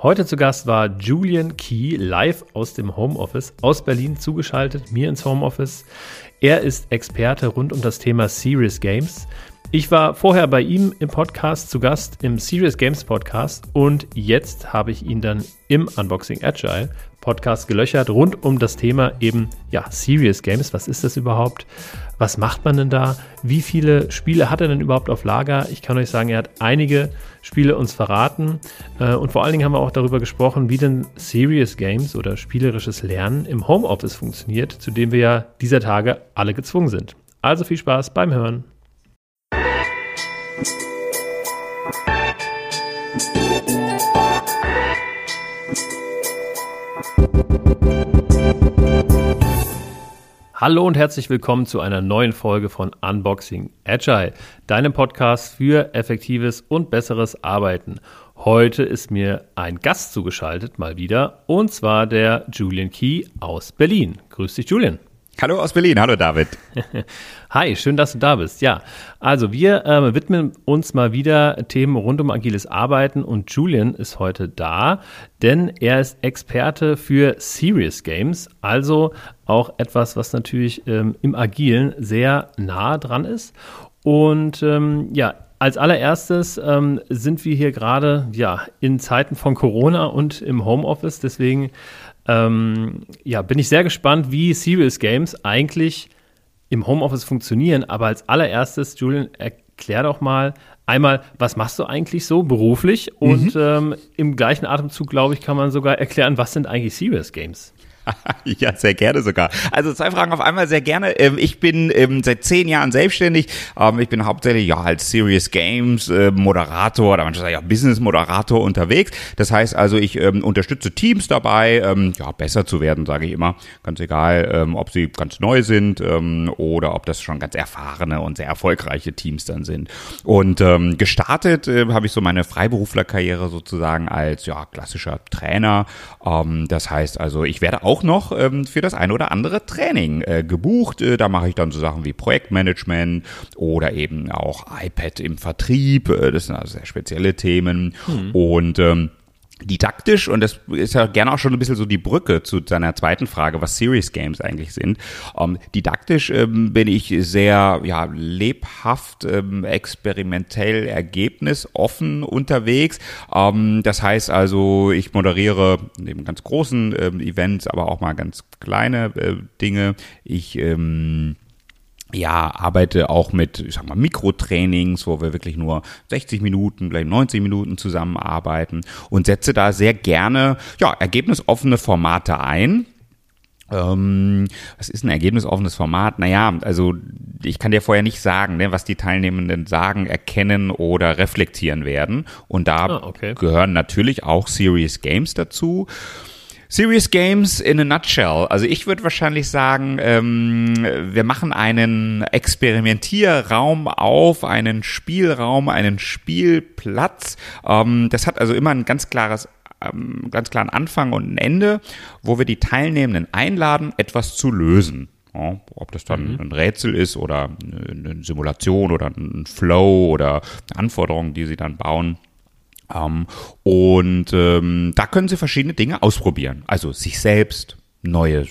Heute zu Gast war Julian Key live aus dem Homeoffice aus Berlin zugeschaltet, mir ins Homeoffice. Er ist Experte rund um das Thema Serious Games. Ich war vorher bei ihm im Podcast zu Gast im Serious Games Podcast und jetzt habe ich ihn dann im Unboxing Agile Podcast gelöchert rund um das Thema eben ja Serious Games. Was ist das überhaupt? Was macht man denn da? Wie viele Spiele hat er denn überhaupt auf Lager? Ich kann euch sagen, er hat einige Spiele uns verraten äh, und vor allen Dingen haben wir auch darüber gesprochen, wie denn Serious Games oder spielerisches Lernen im Homeoffice funktioniert, zu dem wir ja dieser Tage alle gezwungen sind. Also viel Spaß beim Hören. Hallo und herzlich willkommen zu einer neuen Folge von Unboxing Agile, deinem Podcast für effektives und besseres Arbeiten. Heute ist mir ein Gast zugeschaltet, mal wieder, und zwar der Julian Key aus Berlin. Grüß dich, Julian. Hallo aus Berlin, hallo David. Hi, schön, dass du da bist. Ja, also wir äh, widmen uns mal wieder Themen rund um agiles Arbeiten und Julian ist heute da, denn er ist Experte für Serious Games, also auch etwas, was natürlich ähm, im Agilen sehr nah dran ist. Und ähm, ja, als allererstes ähm, sind wir hier gerade ja in Zeiten von Corona und im Homeoffice, deswegen ähm, ja, bin ich sehr gespannt, wie Serious Games eigentlich im Homeoffice funktionieren. Aber als allererstes, Julian, erklär doch mal einmal, was machst du eigentlich so beruflich? Und mhm. ähm, im gleichen Atemzug, glaube ich, kann man sogar erklären, was sind eigentlich Serious Games? ja, sehr gerne sogar. Also zwei Fragen auf einmal, sehr gerne. Ähm, ich bin ähm, seit zehn Jahren selbstständig. Ähm, ich bin hauptsächlich ja als Serious Games äh, Moderator oder manchmal ja Business Moderator unterwegs. Das heißt also, ich unterstütze Teams dabei, ja besser zu werden, sage ich immer. Ganz egal, ob sie ganz neu sind oder ob das schon ganz erfahrene und sehr erfolgreiche Teams dann sind. Und gestartet äh, habe ich so meine Freiberuflerkarriere sozusagen als ja klassischer Trainer. das heißt also, ich werde auch auch noch ähm, für das ein oder andere Training äh, gebucht. Äh, da mache ich dann so Sachen wie Projektmanagement oder eben auch iPad im Vertrieb. Äh, das sind also sehr spezielle Themen. Mhm. Und ähm, didaktisch und das ist ja gerne auch schon ein bisschen so die Brücke zu seiner zweiten Frage, was Serious Games eigentlich sind. Ähm, didaktisch ähm, bin ich sehr ja lebhaft, ähm, experimentell, ergebnisoffen unterwegs. Ähm, das heißt also, ich moderiere neben ganz großen ähm, Events, aber auch mal ganz kleine äh, Dinge. Ich ähm, ja, arbeite auch mit, ich sag mal, Mikrotrainings, wo wir wirklich nur 60 Minuten, vielleicht 90 Minuten zusammenarbeiten und setze da sehr gerne, ja, ergebnisoffene Formate ein. Ähm, was ist ein ergebnisoffenes Format? Naja, also ich kann dir vorher nicht sagen, ne, was die Teilnehmenden sagen, erkennen oder reflektieren werden. Und da ah, okay. gehören natürlich auch Serious Games dazu. Serious Games in a nutshell. Also ich würde wahrscheinlich sagen, ähm, wir machen einen Experimentierraum auf, einen Spielraum, einen Spielplatz. Ähm, das hat also immer ein ganz klares ähm, ganz klaren Anfang und ein Ende, wo wir die Teilnehmenden einladen, etwas zu lösen. Ja, ob das dann mhm. ein Rätsel ist oder eine Simulation oder ein Flow oder Anforderungen, die sie dann bauen. Ähm, und ähm, da können Sie verschiedene Dinge ausprobieren. Also sich selbst, neues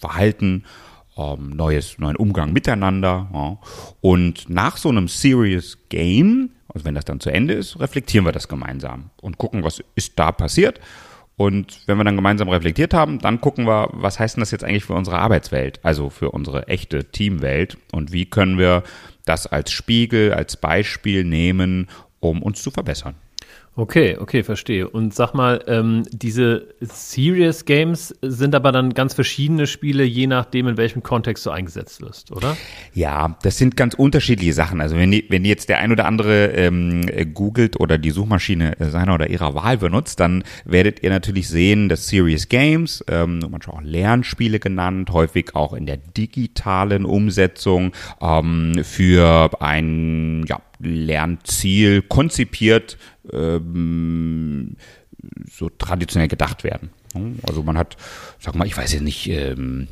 Verhalten, ähm, neues, neuen Umgang miteinander. Ja. Und nach so einem Serious Game, also wenn das dann zu Ende ist, reflektieren wir das gemeinsam und gucken, was ist da passiert. Und wenn wir dann gemeinsam reflektiert haben, dann gucken wir, was heißt denn das jetzt eigentlich für unsere Arbeitswelt, also für unsere echte Teamwelt und wie können wir das als Spiegel, als Beispiel nehmen, um uns zu verbessern. Okay, okay, verstehe. Und sag mal, ähm, diese Serious Games sind aber dann ganz verschiedene Spiele, je nachdem, in welchem Kontext du eingesetzt wirst, oder? Ja, das sind ganz unterschiedliche Sachen. Also wenn, wenn jetzt der ein oder andere ähm, googelt oder die Suchmaschine seiner oder ihrer Wahl benutzt, dann werdet ihr natürlich sehen, dass Serious Games, ähm, manchmal auch Lernspiele genannt, häufig auch in der digitalen Umsetzung ähm, für ein ja, Lernziel konzipiert ähm, so traditionell gedacht werden. Also man hat, sag mal, ich weiß jetzt nicht, ähm,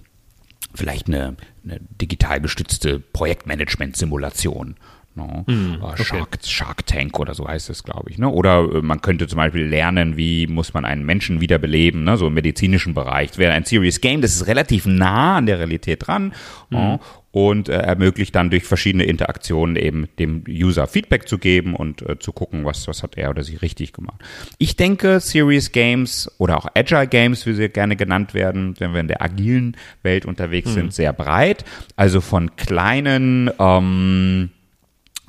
vielleicht eine, eine digital gestützte Projektmanagement-Simulation. No? Ne? Mm, okay. Shark, Shark Tank oder so heißt es, glaube ich. Ne? Oder äh, man könnte zum Beispiel lernen, wie muss man einen Menschen wiederbeleben, ne? so im medizinischen Bereich. Das wäre ein Serious Game, das ist relativ nah an der Realität dran. Mm. No? Und äh, ermöglicht dann durch verschiedene Interaktionen eben dem User Feedback zu geben und äh, zu gucken, was, was hat er oder sie richtig gemacht. Ich denke, Serious Games oder auch Agile Games, wie sie gerne genannt werden, wenn wir in der agilen Welt unterwegs mhm. sind, sehr breit. Also von kleinen ähm,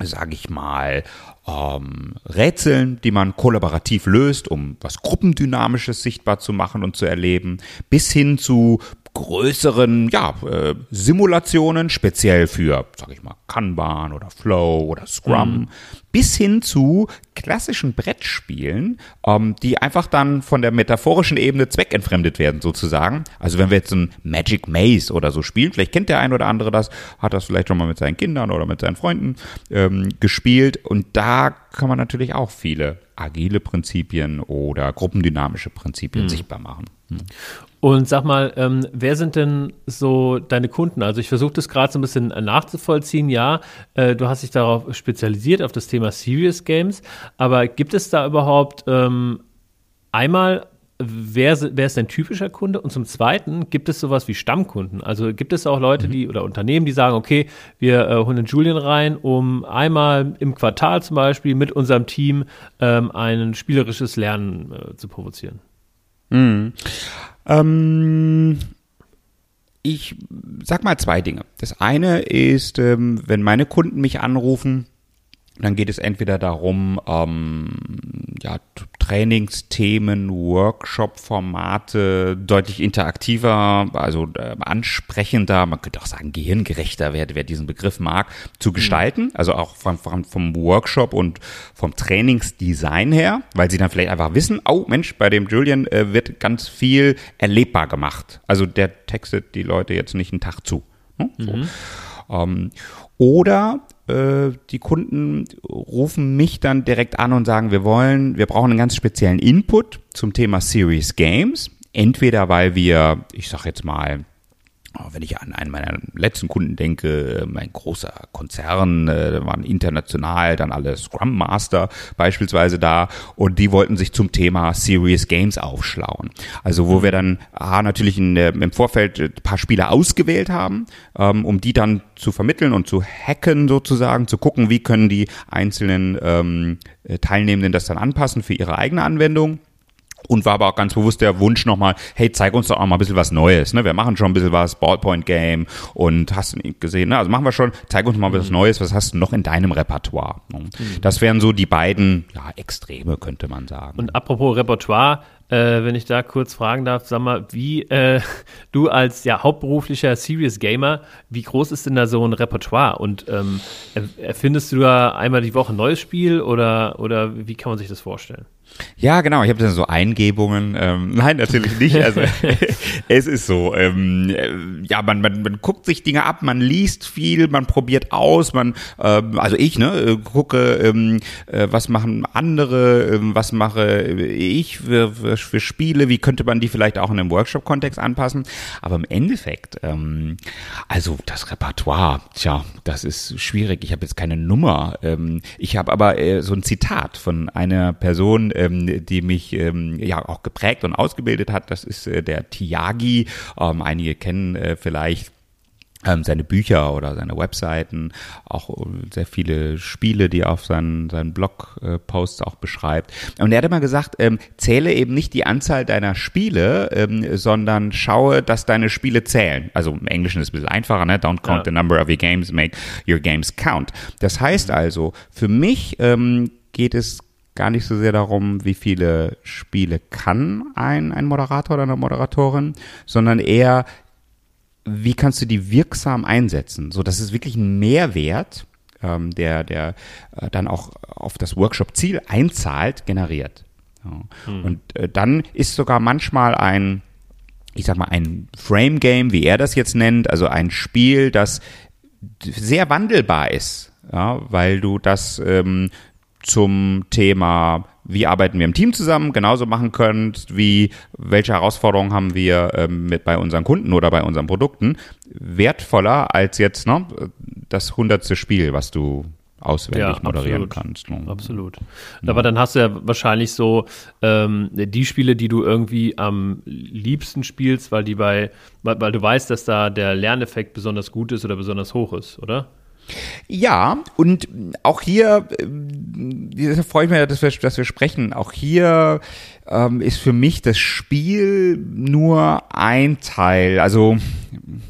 sage ich mal, ähm, Rätseln, die man kollaborativ löst, um was Gruppendynamisches sichtbar zu machen und zu erleben, bis hin zu größeren ja, äh, Simulationen, speziell für, sag ich mal, Kanban oder Flow oder Scrum, mhm. bis hin zu klassischen Brettspielen, ähm, die einfach dann von der metaphorischen Ebene zweckentfremdet werden, sozusagen. Also wenn wir jetzt ein Magic Maze oder so spielen, vielleicht kennt der ein oder andere das, hat das vielleicht schon mal mit seinen Kindern oder mit seinen Freunden ähm, gespielt und da kann man natürlich auch viele agile Prinzipien oder gruppendynamische Prinzipien mhm. sichtbar machen. Mhm. Und sag mal, ähm, wer sind denn so deine Kunden? Also ich versuche das gerade so ein bisschen nachzuvollziehen. Ja, äh, du hast dich darauf spezialisiert, auf das Thema Serious Games. Aber gibt es da überhaupt ähm, einmal, wer, wer ist dein typischer Kunde? Und zum Zweiten, gibt es sowas wie Stammkunden? Also gibt es auch Leute, mhm. die oder Unternehmen, die sagen, okay, wir äh, holen den Julian rein, um einmal im Quartal zum Beispiel mit unserem Team ähm, ein spielerisches Lernen äh, zu provozieren? Mhm. Ähm, ich sag mal zwei Dinge. Das eine ist, ähm, wenn meine Kunden mich anrufen, dann geht es entweder darum, ähm, ja, Trainingsthemen, Workshop-Formate deutlich interaktiver, also äh, ansprechender, man könnte auch sagen gehirngerechter, wer, wer diesen Begriff mag, zu mhm. gestalten. Also auch vom, vom, vom Workshop und vom Trainingsdesign her, weil sie dann vielleicht einfach wissen, oh Mensch, bei dem Julian äh, wird ganz viel erlebbar gemacht. Also der textet die Leute jetzt nicht einen Tag zu. Ne? So. Mhm. Ähm, oder die Kunden rufen mich dann direkt an und sagen, wir wollen, wir brauchen einen ganz speziellen Input zum Thema Series Games. Entweder weil wir, ich sag jetzt mal, wenn ich an einen meiner letzten Kunden denke, mein großer Konzern, äh, waren international dann alle Scrum Master beispielsweise da und die wollten sich zum Thema Serious Games aufschlauen. Also wo wir dann ah, natürlich in, im Vorfeld ein paar Spiele ausgewählt haben, ähm, um die dann zu vermitteln und zu hacken sozusagen, zu gucken, wie können die einzelnen ähm, Teilnehmenden das dann anpassen für ihre eigene Anwendung. Und war aber auch ganz bewusst der Wunsch nochmal, hey, zeig uns doch auch mal ein bisschen was Neues. Ne? Wir machen schon ein bisschen was, Ballpoint-Game und hast du nicht gesehen, ne? Also machen wir schon, zeig uns mal was mhm. Neues, was hast du noch in deinem Repertoire? Ne? Mhm. Das wären so die beiden ja, Extreme, könnte man sagen. Und apropos Repertoire, äh, wenn ich da kurz fragen darf, sag mal, wie äh, du als ja hauptberuflicher Serious Gamer, wie groß ist denn da so ein Repertoire? Und ähm, erfindest du da einmal die Woche ein neues Spiel oder, oder wie kann man sich das vorstellen? Ja, genau. Ich habe dann so Eingebungen. Ähm, nein, natürlich nicht. Also es ist so. Ähm, äh, ja, man, man, man guckt sich Dinge ab, man liest viel, man probiert aus, man, ähm, also ich, ne, äh, gucke, ähm, äh, was machen andere, ähm, was mache ich für, für, für Spiele, wie könnte man die vielleicht auch in einem Workshop-Kontext anpassen. Aber im Endeffekt, ähm, also das Repertoire, tja, das ist schwierig. Ich habe jetzt keine Nummer. Ähm, ich habe aber äh, so ein Zitat von einer Person, ähm, die mich ähm, ja auch geprägt und ausgebildet hat. Das ist äh, der Tiagi. Ähm, einige kennen äh, vielleicht ähm, seine Bücher oder seine Webseiten, auch äh, sehr viele Spiele, die er auf seinen, seinen Blog-Posts äh, auch beschreibt. Und er hat immer gesagt, ähm, zähle eben nicht die Anzahl deiner Spiele, ähm, sondern schaue, dass deine Spiele zählen. Also im Englischen ist es ein bisschen einfacher, ne? Don't count ja. the number of your games, make your games count. Das heißt also, für mich ähm, geht es gar nicht so sehr darum, wie viele Spiele kann ein, ein Moderator oder eine Moderatorin, sondern eher, wie kannst du die wirksam einsetzen, so dass es wirklich einen Mehrwert, ähm, der, der äh, dann auch auf das Workshop-Ziel einzahlt, generiert. Ja. Hm. Und äh, dann ist sogar manchmal ein, ich sag mal, ein Frame-Game, wie er das jetzt nennt, also ein Spiel, das sehr wandelbar ist, ja, weil du das ähm, zum Thema, wie arbeiten wir im Team zusammen, genauso machen könnt, wie welche Herausforderungen haben wir ähm, mit bei unseren Kunden oder bei unseren Produkten, wertvoller als jetzt ne, das hundertste Spiel, was du auswendig Ja, moderieren absolut. kannst. ne? Absolut. Aber dann hast du ja wahrscheinlich so ähm, die Spiele, die du irgendwie am liebsten spielst, weil die bei, weil, weil du weißt, dass da der Lerneffekt besonders gut ist oder besonders hoch ist, oder? Ja, und auch hier, ähm, deshalb freue ich mich, dass wir, dass wir sprechen. Auch hier ähm, ist für mich das Spiel nur ein Teil. Also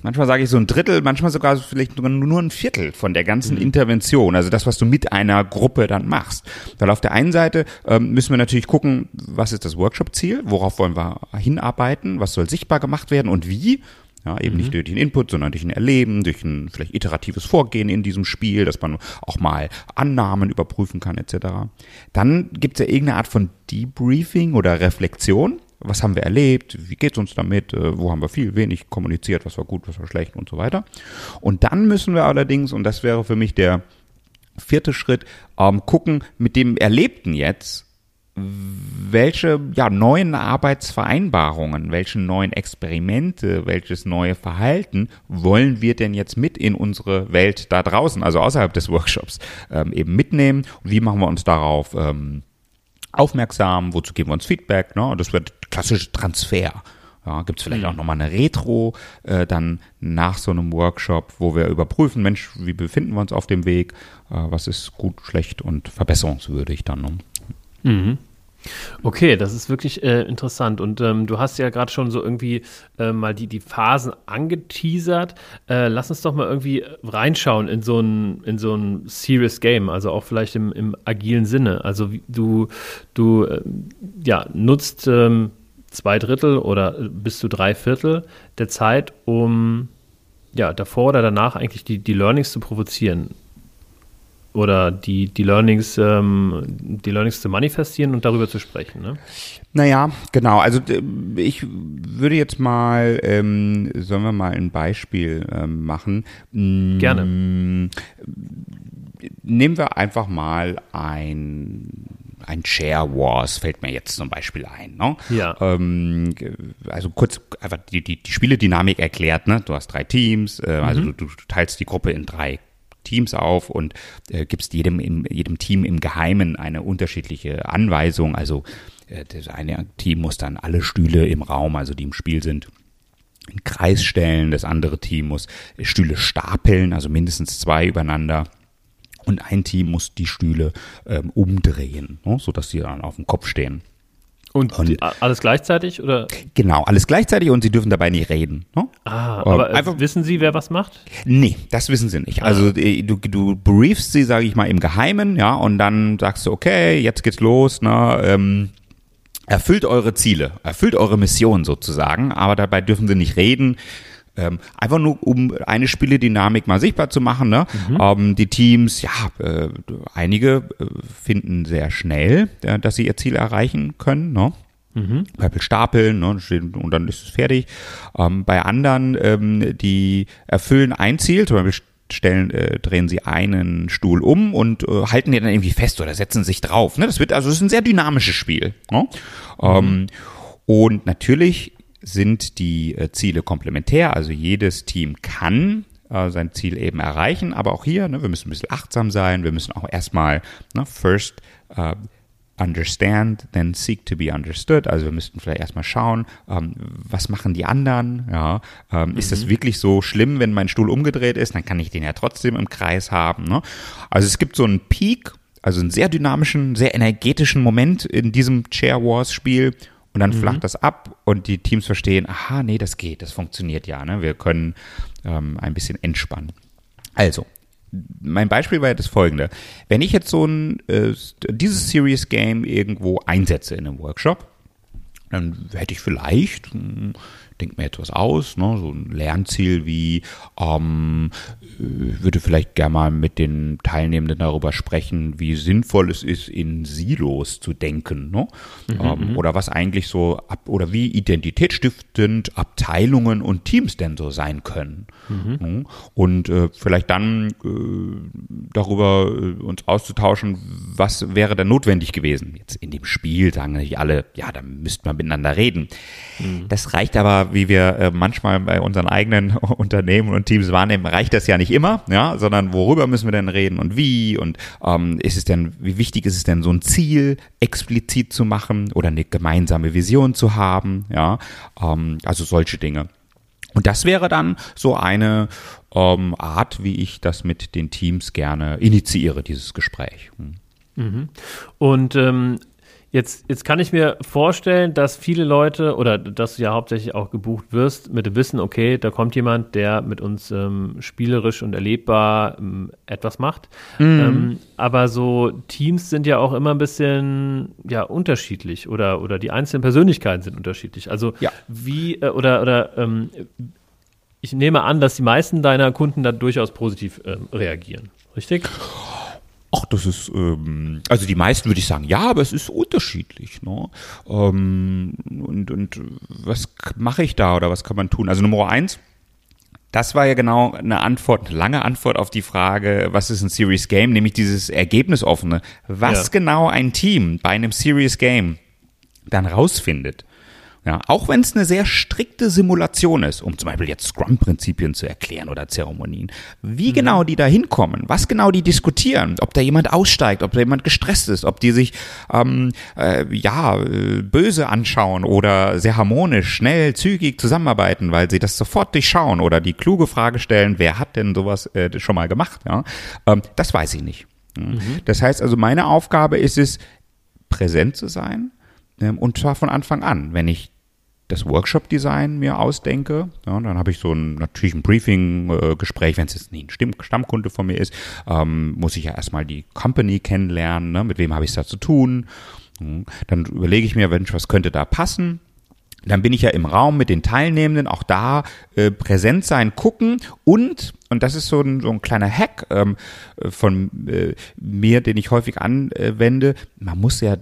manchmal sage ich so ein Drittel, manchmal sogar vielleicht sogar nur ein Viertel von der ganzen Intervention. Also das, was du mit einer Gruppe dann machst. Weil auf der einen Seite ähm, müssen wir natürlich gucken, was ist das Workshop-Ziel, worauf wollen wir hinarbeiten, was soll sichtbar gemacht werden und wie. Ja, eben nicht durch den Input, sondern durch ein Erleben, durch ein vielleicht iteratives Vorgehen in diesem Spiel, dass man auch mal Annahmen überprüfen kann, etc. Dann gibt es ja irgendeine Art von Debriefing oder Reflexion. Was haben wir erlebt? Wie geht's uns damit? Äh, Wo haben wir viel, wenig kommuniziert? Was war gut, was war schlecht und so weiter. Und dann müssen wir allerdings, und das wäre für mich der vierte Schritt, ähm, gucken mit dem Erlebten jetzt, welche ja, neuen Arbeitsvereinbarungen, welche neuen Experimente, welches neue Verhalten wollen wir denn jetzt mit in unsere Welt da draußen, also außerhalb des Workshops, ähm, eben mitnehmen? Und wie machen wir uns darauf ähm, aufmerksam? Wozu geben wir uns Feedback? Ne? Das wird klassische Transfer. Ja, Gibt es vielleicht auch nochmal eine Retro äh, dann nach so einem Workshop, wo wir überprüfen, Mensch, wie befinden wir uns auf dem Weg? Äh, was ist gut, schlecht und verbesserungswürdig dann? Ne? Okay, das ist wirklich äh, interessant. Und ähm, du hast ja gerade schon so irgendwie äh, mal die, die Phasen angeteasert. Äh, lass uns doch mal irgendwie reinschauen in so ein, in so ein Serious Game, also auch vielleicht im, im agilen Sinne. Also du, du äh, ja, nutzt ähm, zwei Drittel oder äh, bis zu drei Viertel der Zeit, um ja, davor oder danach eigentlich die, die Learnings zu provozieren oder die, die Learnings, ähm, die Learnings zu manifestieren und darüber zu sprechen. Ne? Naja, genau. Also ich würde jetzt mal, ähm, sollen wir mal ein Beispiel ähm, machen? Mm, Gerne. Nehmen wir einfach mal ein ein Share Wars fällt mir jetzt zum Beispiel ein. Ne? Ja. Ähm, also kurz einfach die, die, die Spieledynamik erklärt. Ne? Du hast drei Teams, äh, also du, du teilst die Gruppe in drei Teams auf und äh, gibst jedem, im, jedem Team im Geheimen eine unterschiedliche Anweisung. Also äh, das eine Team muss dann alle Stühle im Raum, also die im Spiel sind, in Kreis stellen. Das andere Team muss Stühle stapeln, also mindestens zwei übereinander. Und ein Team muss die Stühle ähm, umdrehen, ne, sodass sie dann auf dem Kopf stehen. Und, Und- die, alles gleichzeitig oder? Genau, alles gleichzeitig und sie dürfen dabei nicht reden. Ne? Ah, Ähm, aber einfach- wissen Sie, wer was macht? Nee, das wissen sie nicht. Also äh, du, du briefst sie, sage ich mal, im Geheimen, ja, und dann sagst du, okay, jetzt geht's los, ne, ähm, erfüllt eure Ziele, erfüllt eure Mission sozusagen, aber dabei dürfen sie nicht reden. Ähm, einfach nur, um eine Spieledynamik mal sichtbar zu machen. Ne? Ähm, die Teams, ja, äh, einige äh, finden sehr schnell, äh, dass sie ihr Ziel erreichen können. Ne? Beispiel stapeln ne, und dann ist es fertig. Ähm, bei anderen, ähm, die erfüllen ein Ziel, zum Beispiel stellen, äh, drehen sie einen Stuhl um und äh, halten den dann irgendwie fest oder setzen sich drauf. Ne? Das wird also das ist ein sehr dynamisches Spiel. Ne? Ähm, und natürlich sind die äh, Ziele komplementär, also jedes Team kann äh, sein Ziel eben erreichen, aber auch hier, ne, wir müssen ein bisschen achtsam sein, wir müssen auch erstmal ne, first äh, understand, then seek to be understood. Also wir müssten vielleicht erstmal schauen, ähm, was machen die anderen? Ja, ähm, ist das wirklich so schlimm, wenn mein Stuhl umgedreht ist? Dann kann ich den ja trotzdem im Kreis haben. Ne? Also es gibt so einen Peak, also einen sehr dynamischen, sehr energetischen Moment in diesem Chair Wars Spiel. Und dann flacht das ab und die Teams verstehen, aha, nee, das geht, das funktioniert ja. Ne? Wir können ähm, ein bisschen entspannen. Also, mein Beispiel war ja das folgende. Wenn ich jetzt so ein, äh, dieses Serious Game irgendwo einsetze in einem Workshop, dann hätte ich vielleicht, denke mir etwas aus, ne, so ein Lernziel wie, ähm, äh, würde vielleicht gerne mal mit den Teilnehmenden darüber sprechen, wie sinnvoll es ist, in Silos zu denken, ne? ähm, oder was eigentlich so, ab, oder wie identitätsstiftend Abteilungen und Teams denn so sein können. Ne? Und äh, vielleicht dann äh, darüber äh, uns auszutauschen, was wäre denn notwendig gewesen. Jetzt in dem Spiel sagen nicht alle, ja, da müsste man miteinander reden. Das reicht aber wie wir äh, manchmal bei unseren eigenen Unternehmen und Teams wahrnehmen, reicht das ja nicht immer, ja, sondern worüber müssen wir denn reden und wie und ähm, ist es denn, wie wichtig ist es denn, so ein Ziel explizit zu machen oder eine gemeinsame Vision zu haben, ja, ähm, also solche Dinge. Und das wäre dann so eine ähm, Art, wie ich das mit den Teams gerne initiiere, dieses Gespräch. Hm. Mhm. Und ähm, Jetzt, jetzt kann ich mir vorstellen, dass viele Leute oder dass du ja hauptsächlich auch gebucht wirst mit dem Wissen, okay, da kommt jemand, der mit uns ähm, spielerisch und erlebbar ähm, etwas macht. Mhm. Ähm, aber so Teams sind ja auch immer ein bisschen ja unterschiedlich oder oder die einzelnen Persönlichkeiten sind unterschiedlich. Also ja. wie äh, oder oder ähm, ich nehme an, dass die meisten deiner Kunden da durchaus positiv ähm, reagieren. Richtig? Ach, das ist, ähm, also die meisten würde ich sagen, ja, aber es ist unterschiedlich. Ne? Ähm, und, und was mache ich da oder was kann man tun? Also Nummer eins, das war ja genau eine Antwort, eine lange Antwort auf die Frage, was ist ein Serious Game, nämlich dieses Ergebnisoffene. Was ja. genau ein Team bei einem Serious Game dann rausfindet, ja, auch wenn es eine sehr strikte Simulation ist, um zum Beispiel jetzt Scrum-Prinzipien zu erklären oder Zeremonien, wie mhm. genau die da hinkommen, was genau die diskutieren, ob da jemand aussteigt, ob da jemand gestresst ist, ob die sich ähm, äh, ja äh, böse anschauen oder sehr harmonisch, schnell, zügig zusammenarbeiten, weil sie das sofort durchschauen oder die kluge Frage stellen, wer hat denn sowas äh, schon mal gemacht? Ja, ähm, das weiß ich nicht. Mhm. Das heißt also, meine Aufgabe ist es, präsent zu sein ähm, und zwar von Anfang an. Wenn ich das Workshop-Design mir ausdenke. Ja, dann habe ich so ein natürlich ein Briefing-Gespräch, wenn es jetzt nicht ein Stammkunde von mir ist, ähm, muss ich ja erstmal die Company kennenlernen, ne? mit wem habe ich es da zu tun. Dann überlege ich mir, Mensch, was könnte da passen? Dann bin ich ja im Raum mit den Teilnehmenden, auch da äh, präsent sein, gucken und und das ist so ein, so ein kleiner Hack ähm, von äh, mir, den ich häufig anwende. Man muss ja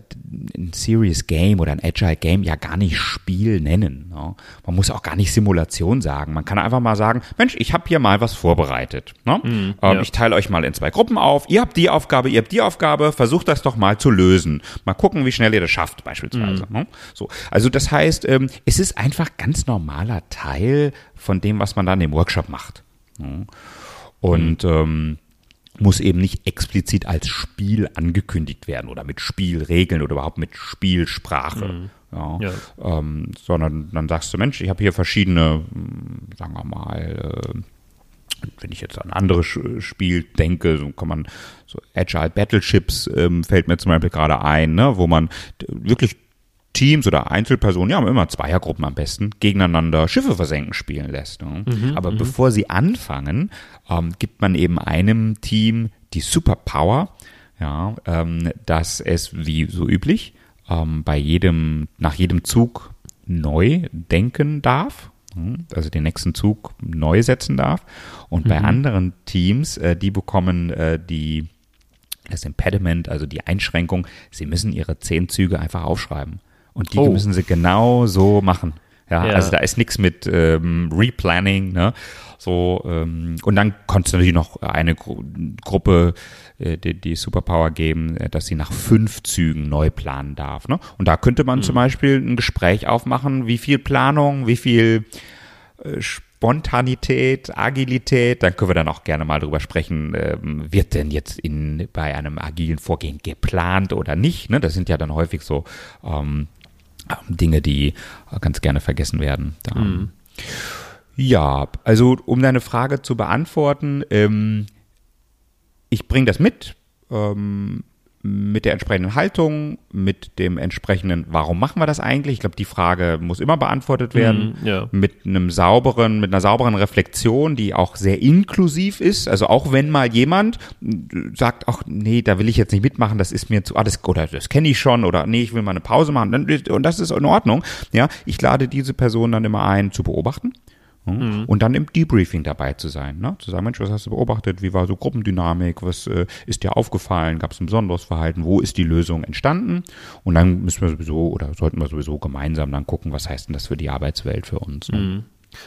ein Serious Game oder ein Agile Game ja gar nicht Spiel nennen. Ne? Man muss auch gar nicht Simulation sagen. Man kann einfach mal sagen, Mensch, ich habe hier mal was vorbereitet. Ne? Mm, ähm, ja. Ich teile euch mal in zwei Gruppen auf. Ihr habt die Aufgabe, ihr habt die Aufgabe. Versucht das doch mal zu lösen. Mal gucken, wie schnell ihr das schafft, beispielsweise. Mm. Ne? So, also das heißt, ähm, es ist einfach ganz normaler Teil von dem, was man dann im Workshop macht. Und mhm. ähm, muss eben nicht explizit als Spiel angekündigt werden oder mit Spielregeln oder überhaupt mit Spielsprache. Mhm. Ja, ja. Ähm, sondern dann sagst du, Mensch, ich habe hier verschiedene, hm, sagen wir mal, äh, wenn ich jetzt an andere Spiel denke, so kann man so Agile Battleships ähm, fällt mir zum Beispiel gerade ein, ne, wo man wirklich Teams oder Einzelpersonen, ja, immer Zweiergruppen am besten, gegeneinander Schiffe versenken spielen lässt. Ne? Mhm, Aber mhm. bevor sie anfangen, ähm, gibt man eben einem Team die Superpower, ja, ähm, dass es wie so üblich ähm, bei jedem, nach jedem Zug neu denken darf. Hm, also den nächsten Zug neu setzen darf. Und bei mhm. anderen Teams, äh, die bekommen äh, die das Impediment, also die Einschränkung, sie müssen ihre zehn Züge einfach aufschreiben. Und die oh. müssen sie genau so machen. Ja, ja. also da ist nichts mit ähm, Replanning, ne? So, ähm, und dann konntest du natürlich noch eine Gru Gruppe äh, die, die Superpower geben, äh, dass sie nach fünf Zügen neu planen darf. Ne? Und da könnte man mhm. zum Beispiel ein Gespräch aufmachen, wie viel Planung, wie viel äh, Spontanität, Agilität, dann können wir dann auch gerne mal drüber sprechen, ähm, wird denn jetzt in, bei einem agilen Vorgehen geplant oder nicht? Ne? Das sind ja dann häufig so ähm, Dinge, die ganz gerne vergessen werden. Mhm. Ja, also um deine Frage zu beantworten, ähm, ich bringe das mit. Ähm, mit der entsprechenden Haltung, mit dem entsprechenden, warum machen wir das eigentlich? Ich glaube, die Frage muss immer beantwortet werden. Mm, ja. Mit einem sauberen, mit einer sauberen Reflexion, die auch sehr inklusiv ist. Also auch wenn mal jemand sagt, ach nee, da will ich jetzt nicht mitmachen, das ist mir zu, ah, das, oder das kenne ich schon, oder nee, ich will mal eine Pause machen, und das ist in Ordnung. Ja, ich lade diese Person dann immer ein, zu beobachten Mhm. Und dann im Debriefing dabei zu sein, ne? zu sagen, Mensch, was hast du beobachtet, wie war so Gruppendynamik, was äh, ist dir aufgefallen, gab es ein besonderes Verhalten, wo ist die Lösung entstanden? Und dann müssen wir sowieso oder sollten wir sowieso gemeinsam dann gucken, was heißt denn das für die Arbeitswelt für uns. Ne? Mhm.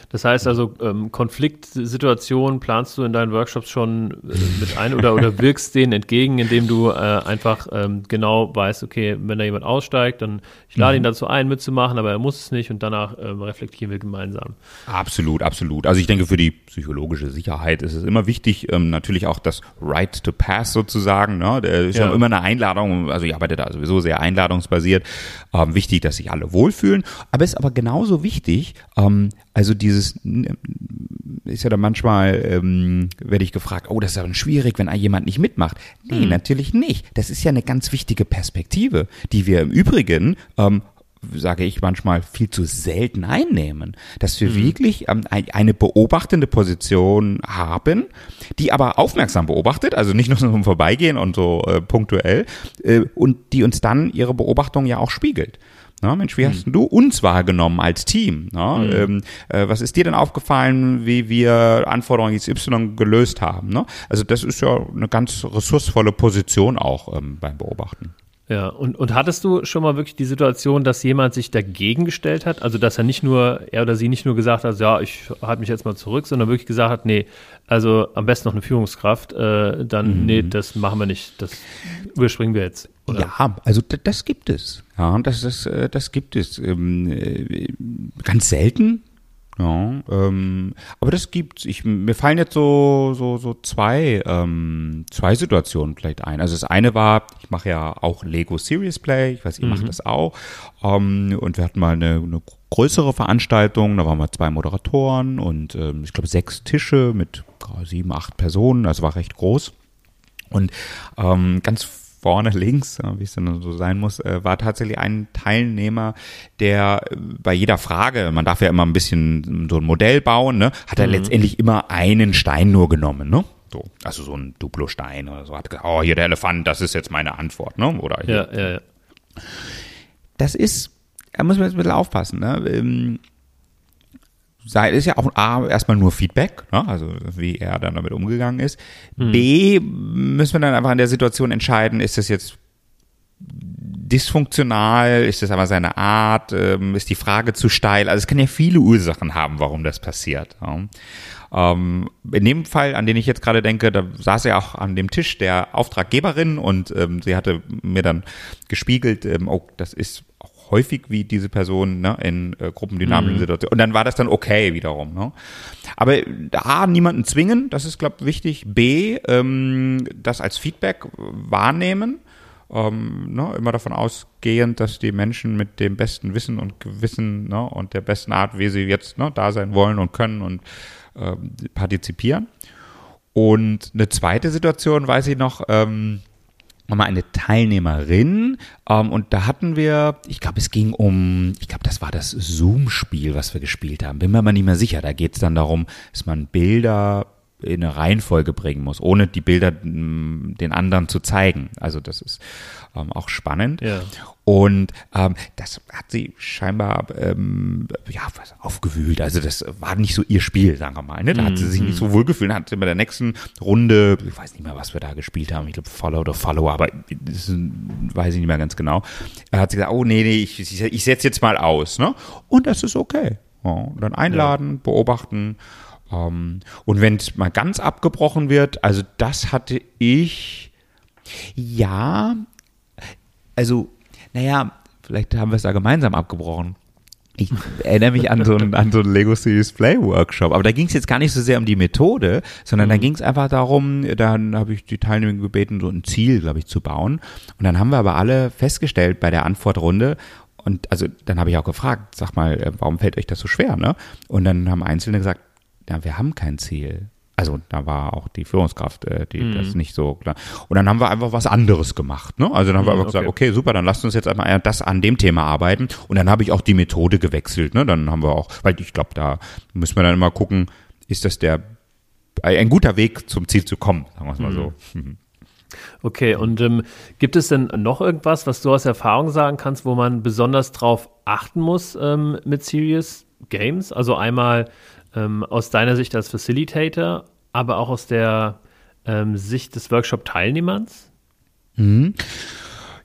Das heißt also, ähm, Konfliktsituationen planst du in deinen Workshops schon äh, mit ein oder, oder wirkst denen entgegen, indem du äh, einfach ähm, genau weißt, okay, wenn da jemand aussteigt, dann ich lade mhm. ihn dazu ein, mitzumachen, aber er muss es nicht und danach ähm, reflektieren wir gemeinsam. Absolut, absolut. Also ich denke, für die psychologische Sicherheit ist es immer wichtig, ähm, natürlich auch das Right to Pass sozusagen. Ne? Der ist ja. immer eine Einladung, also ich arbeite da sowieso sehr einladungsbasiert. Ähm, wichtig, dass sich alle wohlfühlen, aber es ist aber genauso wichtig, ähm, also dieses ist ja dann manchmal, ähm, werde ich gefragt, oh, das ist aber schwierig, wenn jemand nicht mitmacht. Nee, mhm. natürlich nicht. Das ist ja eine ganz wichtige Perspektive, die wir im Übrigen ähm, sage ich manchmal, viel zu selten einnehmen. Dass wir mhm. wirklich ähm, eine beobachtende Position haben, die aber aufmerksam beobachtet, also nicht nur so Vorbeigehen und so äh, punktuell, äh, und die uns dann ihre Beobachtung ja auch spiegelt. Na, Mensch, wie hast mhm. du uns wahrgenommen als Team? Na, mhm. ähm, äh, was ist dir denn aufgefallen, wie wir Anforderungen XY gelöst haben? Ne? Also das ist ja eine ganz ressourcevolle Position auch ähm, beim Beobachten. Ja, und, und hattest du schon mal wirklich die Situation, dass jemand sich dagegen gestellt hat? Also, dass er nicht nur, er oder sie nicht nur gesagt hat, ja, ich halte mich jetzt mal zurück, sondern wirklich gesagt hat, nee, also am besten noch eine Führungskraft, äh, dann, mhm. nee, das machen wir nicht, das überspringen wir jetzt. Oder? Ja, also das gibt es. Ja, das, das, äh, das gibt es. Ähm, äh, ganz selten, ja, ähm, aber das gibt's. Ich, mir fallen jetzt so so so zwei ähm, zwei Situationen vielleicht ein. Also das eine war, ich mache ja auch Lego Serious Play. Ich weiß, ihr mhm. macht das auch. Ähm, und wir hatten mal eine, eine größere Veranstaltung. Da waren wir zwei Moderatoren und ähm, ich glaube sechs Tische mit sieben acht Personen. Also war recht groß. Und ähm, ganz vorne links, wie es dann so sein muss, äh, war tatsächlich ein Teilnehmer, der äh, bei jeder Frage, man darf ja immer ein bisschen so ein Modell bauen, ne, hat er mhm. letztendlich immer einen Stein nur genommen, ne? So, also so ein Duplo-Stein oder so. Hat gesagt, oh, hier der Elefant, das ist jetzt meine Antwort, ne? Oder hier. Ja, ja, ja. Das ist, da muss man jetzt ein bisschen aufpassen, ne? Sei ist ja auch A, erstmal nur Feedback, ne? also wie er dann damit umgegangen ist. Mhm. B, müssen wir dann einfach in der Situation entscheiden, ist das jetzt dysfunktional, ist das aber seine Art, ähm, ist die Frage zu steil. Also es kann ja viele Ursachen haben, warum das passiert. Ja. Ähm, in dem Fall, an den ich jetzt gerade denke, da saß er auch an dem Tisch der Auftraggeberin und ähm, sie hatte mir dann gespiegelt, ähm, oh, das ist häufig wie diese Person ne, in äh, gruppendynamischen mhm. Situationen. Und dann war das dann okay wiederum. Ne? Aber A, niemanden zwingen, das ist, glaube ich, wichtig. B, ähm, das als Feedback wahrnehmen. Ähm, ne, immer davon ausgehend, dass die Menschen mit dem besten Wissen und Gewissen ne, und der besten Art, wie sie jetzt ne, da sein wollen und können und äh, partizipieren. Und eine zweite Situation weiß ich noch, ähm, nochmal eine Teilnehmerin ähm, und da hatten wir, ich glaube, es ging um, ich glaube, das war das Zoom-Spiel, was wir gespielt haben. Bin mir aber nicht mehr sicher. Da geht es dann darum, dass man Bilder in eine Reihenfolge bringen muss, ohne die Bilder den anderen zu zeigen. Also das ist ähm, auch spannend. Ja. Und ähm, das hat sie scheinbar ähm, ja, was aufgewühlt. Also das war nicht so ihr Spiel, sagen wir mal. Ne? Da mm, hat sie sich mm. nicht so wohl gefühlt. Hat sie bei der nächsten Runde, ich weiß nicht mehr, was wir da gespielt haben, ich glaube Follow oder Follow, aber das weiß ich nicht mehr ganz genau. Da hat sie gesagt, oh nee, nee, ich, ich, ich setze jetzt mal aus. Ne? Und das ist okay. Ja, dann einladen, ja. beobachten. Ähm, und wenn es mal ganz abgebrochen wird, also das hatte ich, ja, also, naja, vielleicht haben wir es da gemeinsam abgebrochen. Ich erinnere mich an so einen, an so einen Lego Series Play Workshop, aber da ging es jetzt gar nicht so sehr um die Methode, sondern mhm. da ging es einfach darum, dann habe ich die Teilnehmer gebeten, so ein Ziel, glaube ich, zu bauen. Und dann haben wir aber alle festgestellt bei der Antwortrunde, und also dann habe ich auch gefragt, sag mal, äh, warum fällt euch das so schwer, ne? Und dann haben Einzelne gesagt, ja, wir haben kein Ziel. Also da war auch die Führungskraft, äh, die mm. das nicht so klar. Und dann haben wir einfach was anderes gemacht. Ne? Also dann haben mm, wir einfach okay. gesagt, okay, super, dann lasst uns jetzt einmal das an dem Thema arbeiten. Und dann habe ich auch die Methode gewechselt. Ne? Dann haben wir auch, weil ich glaube, da müssen wir dann immer gucken, ist das der ein guter Weg zum Ziel zu kommen, sagen wir es mal mm. so. Mhm. Okay, und ähm, gibt es denn noch irgendwas, was du aus Erfahrung sagen kannst, wo man besonders drauf achten muss ähm, mit Serious Games? Also einmal ähm, aus deiner Sicht als Facilitator, aber auch aus der ähm, Sicht des Workshop-Teilnehmers? Mhm.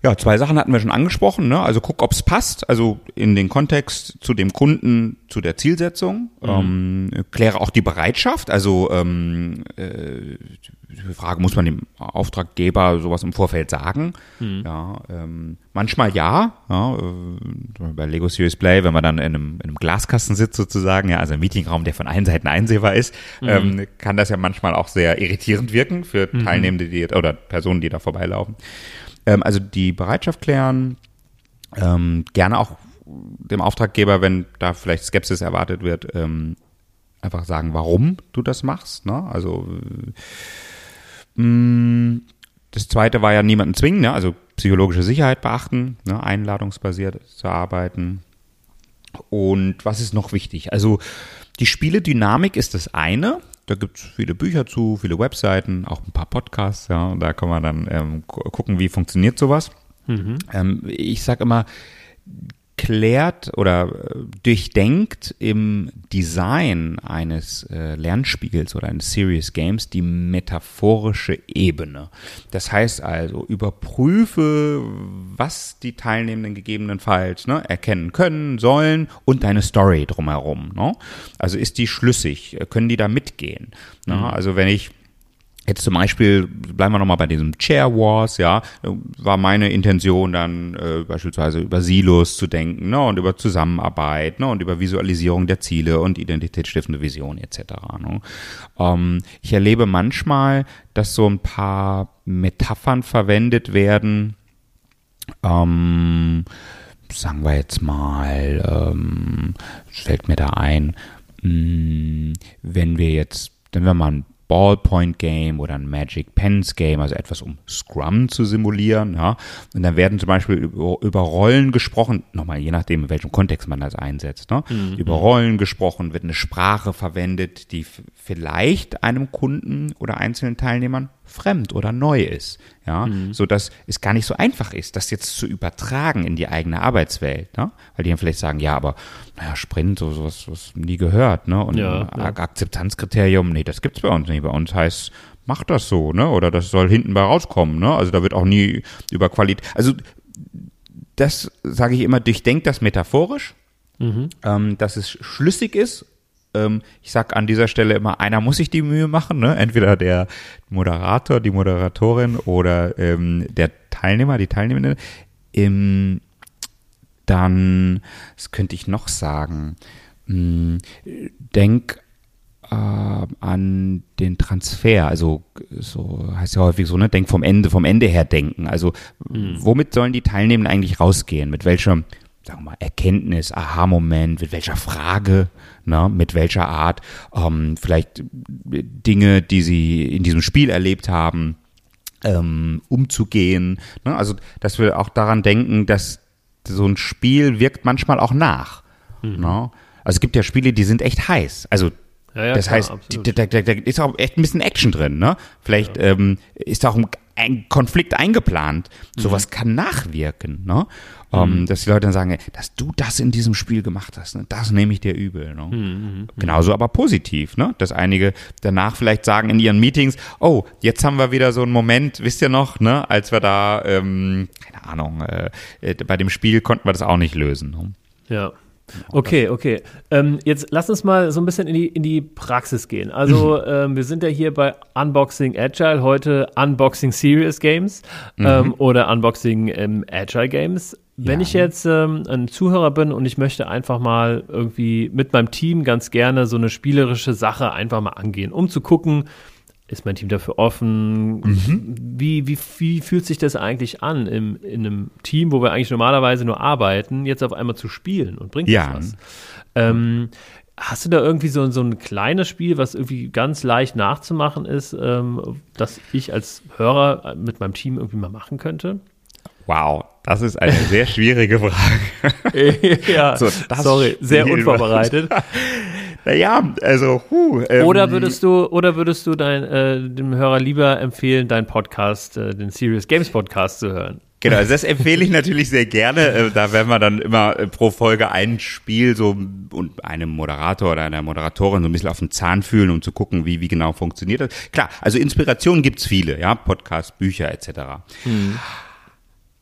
Ja, zwei Sachen hatten wir schon angesprochen. Ne? Also guck, ob es passt. Also in den Kontext zu dem Kunden, zu der Zielsetzung. Ähm, kläre auch die Bereitschaft. Also ähm, äh, die Frage, muss man dem Auftraggeber sowas im Vorfeld sagen? Ja, ähm, manchmal ja. ja äh, bei Lego Serious Play, wenn man dann in einem, in einem Glaskasten sitzt sozusagen, ja, also ein Meetingraum, der von allen Seiten einsehbar ist, ähm, kann das ja manchmal auch sehr irritierend wirken für Teilnehmende, die oder Personen, die da vorbeilaufen. Ähm, also die Bereitschaft klären, ähm, gerne auch dem Auftraggeber, wenn da vielleicht Skepsis erwartet wird, ähm, einfach sagen, warum du das machst. Ne? Also äh, mh, das zweite war ja niemanden zwingen, ne? also psychologische Sicherheit beachten, ne? einladungsbasiert zu arbeiten. Und was ist noch wichtig? Also die Spieledynamik ist das eine. Da gibt es viele Bücher zu, viele Webseiten, auch ein paar Podcasts. Ja, da kann man dann ähm, gu- gucken, wie funktioniert sowas. Ähm, ich sage immer, klärt oder äh, durchdenkt im Design eines äh, Lernspiels oder eines Serious Games die metaphorische Ebene. Das heißt also, überprüfe, was die Teilnehmenden gegebenenfalls ne, erkennen können, sollen und deine Story drumherum. Ne? Also ist die schlüssig? Können die da mitgehen? Ne? Also wenn ich Jetzt zum Beispiel, bleiben wir nochmal bei diesem Chair Wars, ja, war meine Intention dann äh, beispielsweise über Silos zu denken ne, und über Zusammenarbeit ne, und über Visualisierung der Ziele und identitätsstiftende Vision etc. Ne. Ähm, ich erlebe manchmal, dass so ein paar Metaphern verwendet werden, ähm, sagen wir jetzt mal, ähm, fällt mir da ein, mh, wenn wir jetzt, wenn wir mal ein Ballpoint Game oder ein Magic Pens Game, also etwas um Scrum zu simulieren, ja. Und dann werden zum Beispiel über, über Rollen gesprochen, nochmal je nachdem, in welchem Kontext man das einsetzt, ne. Über Rollen gesprochen, wird eine Sprache verwendet, die vielleicht einem Kunden oder einzelnen Teilnehmern fremd oder neu ist, ja, so dass es gar nicht so einfach ist, das jetzt zu übertragen in die eigene Arbeitswelt, ne? weil die dann vielleicht sagen, ja, aber naja, Sprint, so sowas, was nie gehört, ne, und Ja, Ak- Akzeptanzkriterium, nee, das gibt's bei uns nicht, bei uns heißt mach das so, ne, oder das soll hinten bei rauskommen, ne, also da wird auch nie über Qualität, also das sage ich immer, durchdenkt das metaphorisch, ähm, dass es schlüssig ist. Ähm, ich sag an dieser Stelle immer, einer muss sich die Mühe machen, ne? entweder der Moderator, die Moderatorin oder ähm, der Teilnehmer, die Teilnehmende. Ähm, dann, was könnte ich noch sagen? Hm, denk äh, an den Transfer, also so heißt ja häufig so, ne, denk vom Ende, vom Ende her denken. Also womit sollen die Teilnehmenden eigentlich rausgehen? Mit welcher, sagen wir mal, Erkenntnis, Aha-Moment, mit welcher Frage, ne, mit welcher Art, ähm, vielleicht Dinge, die sie in diesem Spiel erlebt haben, ähm, umzugehen. Ne? Also, dass wir auch daran denken, dass so ein Spiel wirkt manchmal auch nach. Ne? Also es gibt ja Spiele, die sind echt heiß. Also Ja, ja, das klar, heißt, da, da, da ist auch echt ein bisschen Action drin. Ne? Vielleicht ähm, ist da auch ein, ein Konflikt eingeplant. Sowas kann nachwirken. Ne? Ähm, dass die Leute dann sagen, dass du das in diesem Spiel gemacht hast, ne? das nehme ich dir übel. Ne? Genauso aber positiv, ne? dass einige danach vielleicht sagen in ihren Meetings, oh, jetzt haben wir wieder so einen Moment, wisst ihr noch, ne? als wir da, ähm, keine Ahnung, äh, äh, bei dem Spiel konnten wir das auch nicht lösen. Ne? Ja. Okay, okay. Ähm, jetzt lass uns mal so ein bisschen in die, in die Praxis gehen. Also, ähm, wir sind ja hier bei Unboxing Agile, heute Unboxing Serious Games ähm, oder Unboxing ähm, Agile Games. Wenn Ja. ich jetzt ähm, ein Zuhörer bin und ich möchte einfach mal irgendwie mit meinem Team ganz gerne so eine spielerische Sache einfach mal angehen, um zu gucken, ist mein Team dafür offen? Wie, wie, wie fühlt sich das eigentlich an, im, in einem Team, wo wir eigentlich normalerweise nur arbeiten, jetzt auf einmal zu spielen und bringt Ja. das was? Ähm, hast du da irgendwie so, so ein kleines Spiel, was irgendwie ganz leicht nachzumachen ist, ähm, das ich als Hörer mit meinem Team irgendwie mal machen könnte? Wow, das ist eine sehr schwierige Frage. ja, So, sorry, sehr unvorbereitet. Naja, also, huh, ähm, Oder würdest du, oder würdest du dein, äh, dem Hörer lieber empfehlen, deinen Podcast, äh, den Serious Games Podcast zu hören? Genau, also das empfehle ich natürlich sehr gerne. Äh, Da werden wir dann immer äh, pro Folge ein Spiel so und einem Moderator oder einer Moderatorin so ein bisschen auf den Zahn fühlen, um zu gucken, wie, wie genau funktioniert das. Klar, also Inspirationen gibt's viele, ja, Podcasts, Bücher etc.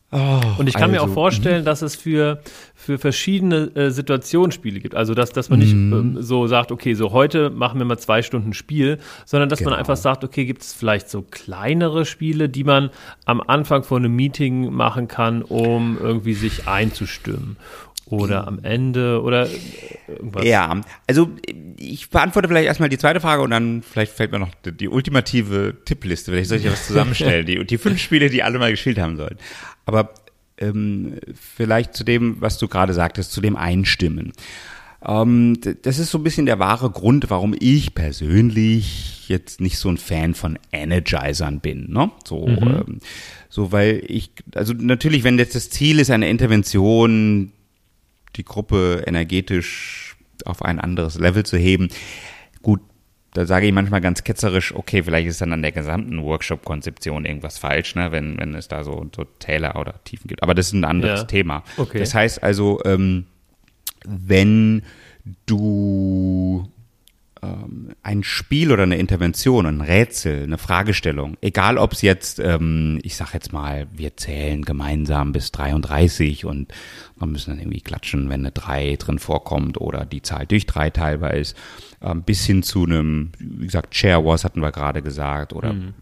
Oh, und ich kann also, mir auch also, vorstellen, mhm. dass es für, für verschiedene äh, Situationsspiele gibt. Also, dass, dass man nicht mm. ähm, so sagt, okay, so heute machen wir mal zwei Stunden Spiel, sondern dass genau. man einfach sagt, okay, gibt es vielleicht so kleinere Spiele, die man am Anfang von einem Meeting machen kann, um irgendwie sich einzustimmen oder am Ende oder irgendwas? Ja, also ich beantworte vielleicht erstmal die zweite Frage und dann vielleicht fällt mir noch die, die ultimative Tippliste. Vielleicht soll ich ja was zusammenstellen, die, die fünf Spiele, die alle mal gespielt haben sollen. Aber ähm, vielleicht zu dem, was du gerade sagtest, zu dem Einstimmen. Ähm, das ist so ein bisschen der wahre Grund, warum ich persönlich jetzt nicht so ein Fan von Energizern bin. Ne? So, mhm. ähm, so weil ich, also natürlich, wenn jetzt das Ziel ist, eine Intervention, die Gruppe energetisch auf ein anderes Level zu heben. Da sage ich manchmal ganz ketzerisch, okay, vielleicht ist dann an der gesamten Workshop-Konzeption irgendwas falsch, ne, wenn, wenn es da so, so Täler oder Tiefen gibt. Aber das ist ein anderes ja. Thema. Okay. Das heißt also, ähm, wenn du ähm, ein Spiel oder eine Intervention, ein Rätsel, eine Fragestellung, egal ob es jetzt, ähm, ich sag jetzt mal, wir zählen gemeinsam bis 33 und wir müssen dann irgendwie klatschen, wenn eine 3 drin vorkommt oder die Zahl durch 3 teilbar ist, ähm, bis hin zu einem, wie gesagt, Chair Wars hatten wir gerade gesagt oder mhm.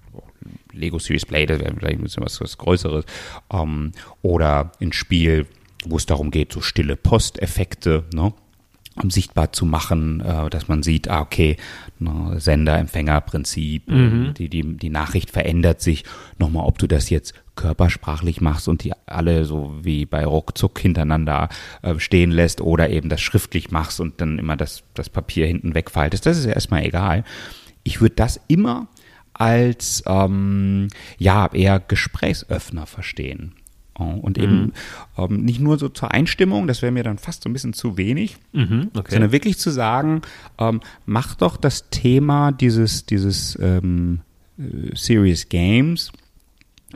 Lego Series Play, das wäre vielleicht ein bisschen was, was Größeres, ähm, oder ein Spiel, wo es darum geht, so stille Posteffekte, ne? um sichtbar zu machen, äh, dass man sieht, ah, okay, ne, Sender-Empfänger-Prinzip, mhm. die, die, die Nachricht verändert sich. Nochmal, ob du das jetzt körpersprachlich machst und die alle so wie bei Ruckzuck hintereinander äh, stehen lässt oder eben das schriftlich machst und dann immer das, das Papier hinten wegfaltest, das ist ja erstmal egal. Ich würde das immer als ähm, ja eher Gesprächsöffner verstehen. Und eben mhm. ähm, nicht nur so zur Einstimmung, das wäre mir dann fast so ein bisschen zu wenig, mhm, okay. sondern wirklich zu sagen, ähm, mach doch das Thema dieses, dieses ähm, äh, Serious Games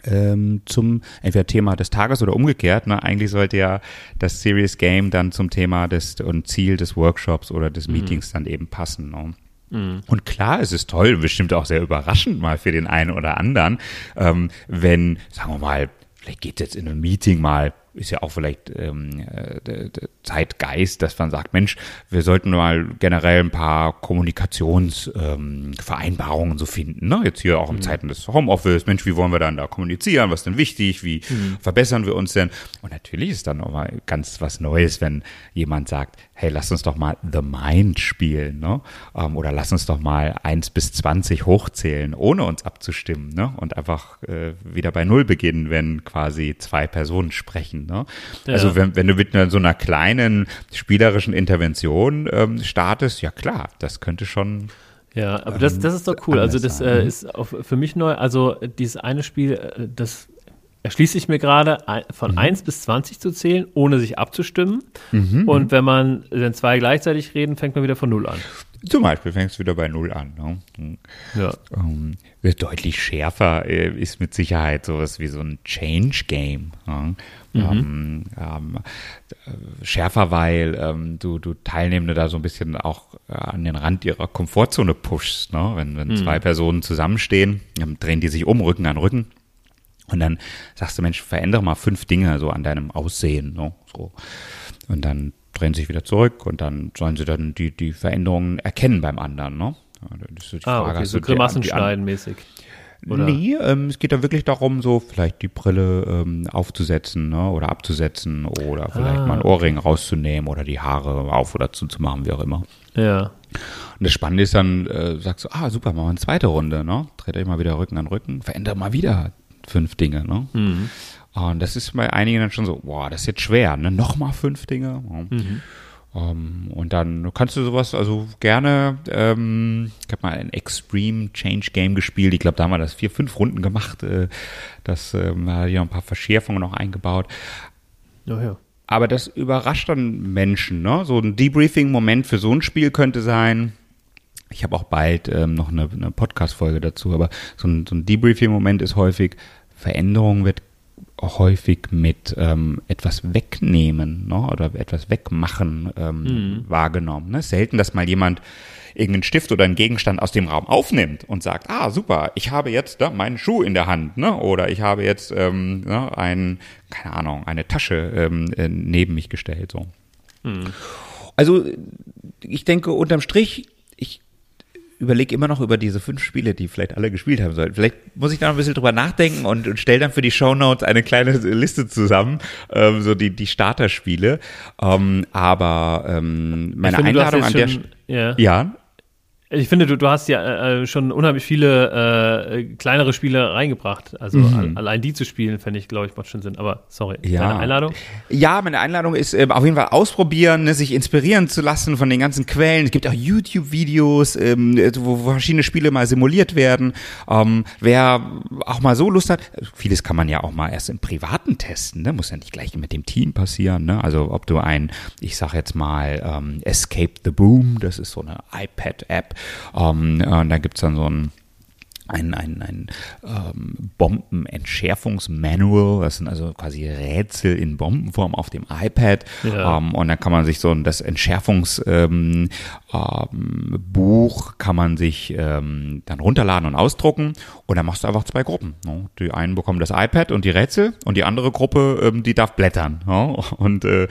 ähm, zum entweder Thema des Tages oder umgekehrt. Ne? Eigentlich sollte ja das Serious Game dann zum Thema des und Ziel des Workshops oder des mhm. Meetings dann eben passen. Ne? Mhm. Und klar, es ist toll, bestimmt auch sehr überraschend mal für den einen oder anderen, ähm, wenn, sagen wir mal, vielleicht geht jetzt in einem Meeting mal ist ja auch vielleicht ähm, äh, Zeitgeist, dass man sagt, Mensch, wir sollten mal generell ein paar Kommunikationsvereinbarungen ähm, so finden. Ne? Jetzt hier auch in mhm. Zeiten des Homeoffice, Mensch, wie wollen wir dann da kommunizieren? Was ist denn wichtig? Wie mhm. verbessern wir uns denn? Und natürlich ist dann nochmal ganz was Neues, wenn jemand sagt, hey, lass uns doch mal The Mind spielen, ne? Ähm, oder lass uns doch mal eins bis zwanzig hochzählen, ohne uns abzustimmen, ne? Und einfach äh, wieder bei Null beginnen, wenn quasi zwei Personen sprechen. Ne? Ja. Also wenn, wenn du mit so einer kleinen spielerischen Intervention ähm, startest, ja klar, das könnte schon. Ja, aber das, das ist doch cool. Also das äh, ist auch für mich neu. Also dieses eine Spiel, äh, das erschließe ich mir gerade, von mhm. 1 bis 20 zu zählen, ohne sich abzustimmen. Mhm. Und wenn man, wenn zwei gleichzeitig reden, fängt man wieder von Null an. Zum Beispiel fängst du wieder bei Null an. Ne? Ja. Um, ähm, deutlich schärfer äh, ist mit Sicherheit sowas wie so ein Change-Game. Ne? Mhm. Ähm, ähm, schärfer, weil ähm, du, du Teilnehmende da so ein bisschen auch äh, an den Rand ihrer Komfortzone pushst. Ne? Wenn, wenn mhm. zwei Personen zusammenstehen, drehen die sich um, Rücken an Rücken. Und dann sagst du, Mensch, verändere mal fünf Dinge so an deinem Aussehen. Ne? So. Und dann drehen sich wieder zurück und dann sollen sie dann die, die Veränderungen erkennen beim anderen. Ne? Das ist so die ah, Frage, okay, so Grimassen schneiden mäßig. Oder? Nee, ähm, es geht da wirklich darum, so vielleicht die Brille ähm, aufzusetzen ne, oder abzusetzen oder vielleicht ah, mal einen Ohrring rauszunehmen oder die Haare auf oder zuzumachen, wie auch immer. Ja. Und das Spannende ist dann, äh, sagst du, ah, super, machen wir eine zweite Runde, ne? Dreht euch mal wieder Rücken an Rücken, verändert mal wieder fünf Dinge, ne? Mhm. Und das ist bei einigen dann schon so, boah, das ist jetzt schwer, ne? Nochmal fünf Dinge. Mhm. Um, ähm, und dann kannst du sowas also gerne, ähm, ich habe mal ein Extreme Change Game gespielt, ich glaube, da haben wir das vier, fünf Runden gemacht, äh, das ähm, hat ja ein paar Verschärfungen noch eingebaut. Oh ja. Aber das überrascht dann Menschen, ne? So ein Debriefing-Moment für so ein Spiel könnte sein, ich habe auch bald ähm, noch eine, eine Podcast-Folge dazu, aber so ein, so ein Debriefing-Moment ist häufig, Veränderung wird häufig mit ähm, etwas wegnehmen ne, oder etwas wegmachen ähm, mhm. wahrgenommen. Ne? Selten, dass mal jemand irgendeinen Stift oder einen Gegenstand aus dem Raum aufnimmt und sagt, ah, super, ich habe jetzt ne, meinen Schuh in der Hand, ne? Oder ich habe jetzt ähm, ne, ein, keine Ahnung, eine Tasche ähm, äh, neben mich gestellt. So. Mhm. Also ich denke, unterm Strich, ich überlege immer noch über diese fünf Spiele, die vielleicht alle gespielt haben sollten. Vielleicht muss ich da noch ein bisschen drüber nachdenken und, und stelle dann für die Show Notes eine kleine Liste zusammen, ähm, so die, die Starterspiele. Ähm, aber ähm, meine finde, Einladung an der ja. ja. Ich finde, du, du hast ja äh, äh, schon unheimlich viele äh, kleinere Spiele reingebracht. Also mhm. allein die zu spielen, fände ich, glaube ich, macht schon Sinn. Aber sorry, ja. deine Einladung? Ja, meine Einladung ist äh, auf jeden Fall ausprobieren, ne, sich inspirieren zu lassen von den ganzen Quellen. Es gibt auch YouTube-Videos, ähm, wo, wo verschiedene Spiele mal simuliert werden. Ähm, wer auch mal so Lust hat, vieles kann man ja auch mal erst im Privaten testen. Ne? Muss ja nicht gleich mit dem Team passieren. Ne? Also ob du ein, ich sag jetzt mal, ähm, Escape the Boom, das ist so eine iPad-App, ähm, und da gibt's dann so ein ein, ein, ein ähm, Bombenentschärfungsmanual, das sind also quasi Rätsel in Bombenform auf dem iPad. Ja. Ähm, und dann kann man sich so das Entschärfungsbuch ähm, ähm, kann man sich ähm, dann runterladen und ausdrucken und dann machst du einfach zwei Gruppen. Ne? Die einen bekommen das iPad und die Rätsel und die andere Gruppe, ähm, die darf blättern. Ne? Und äh,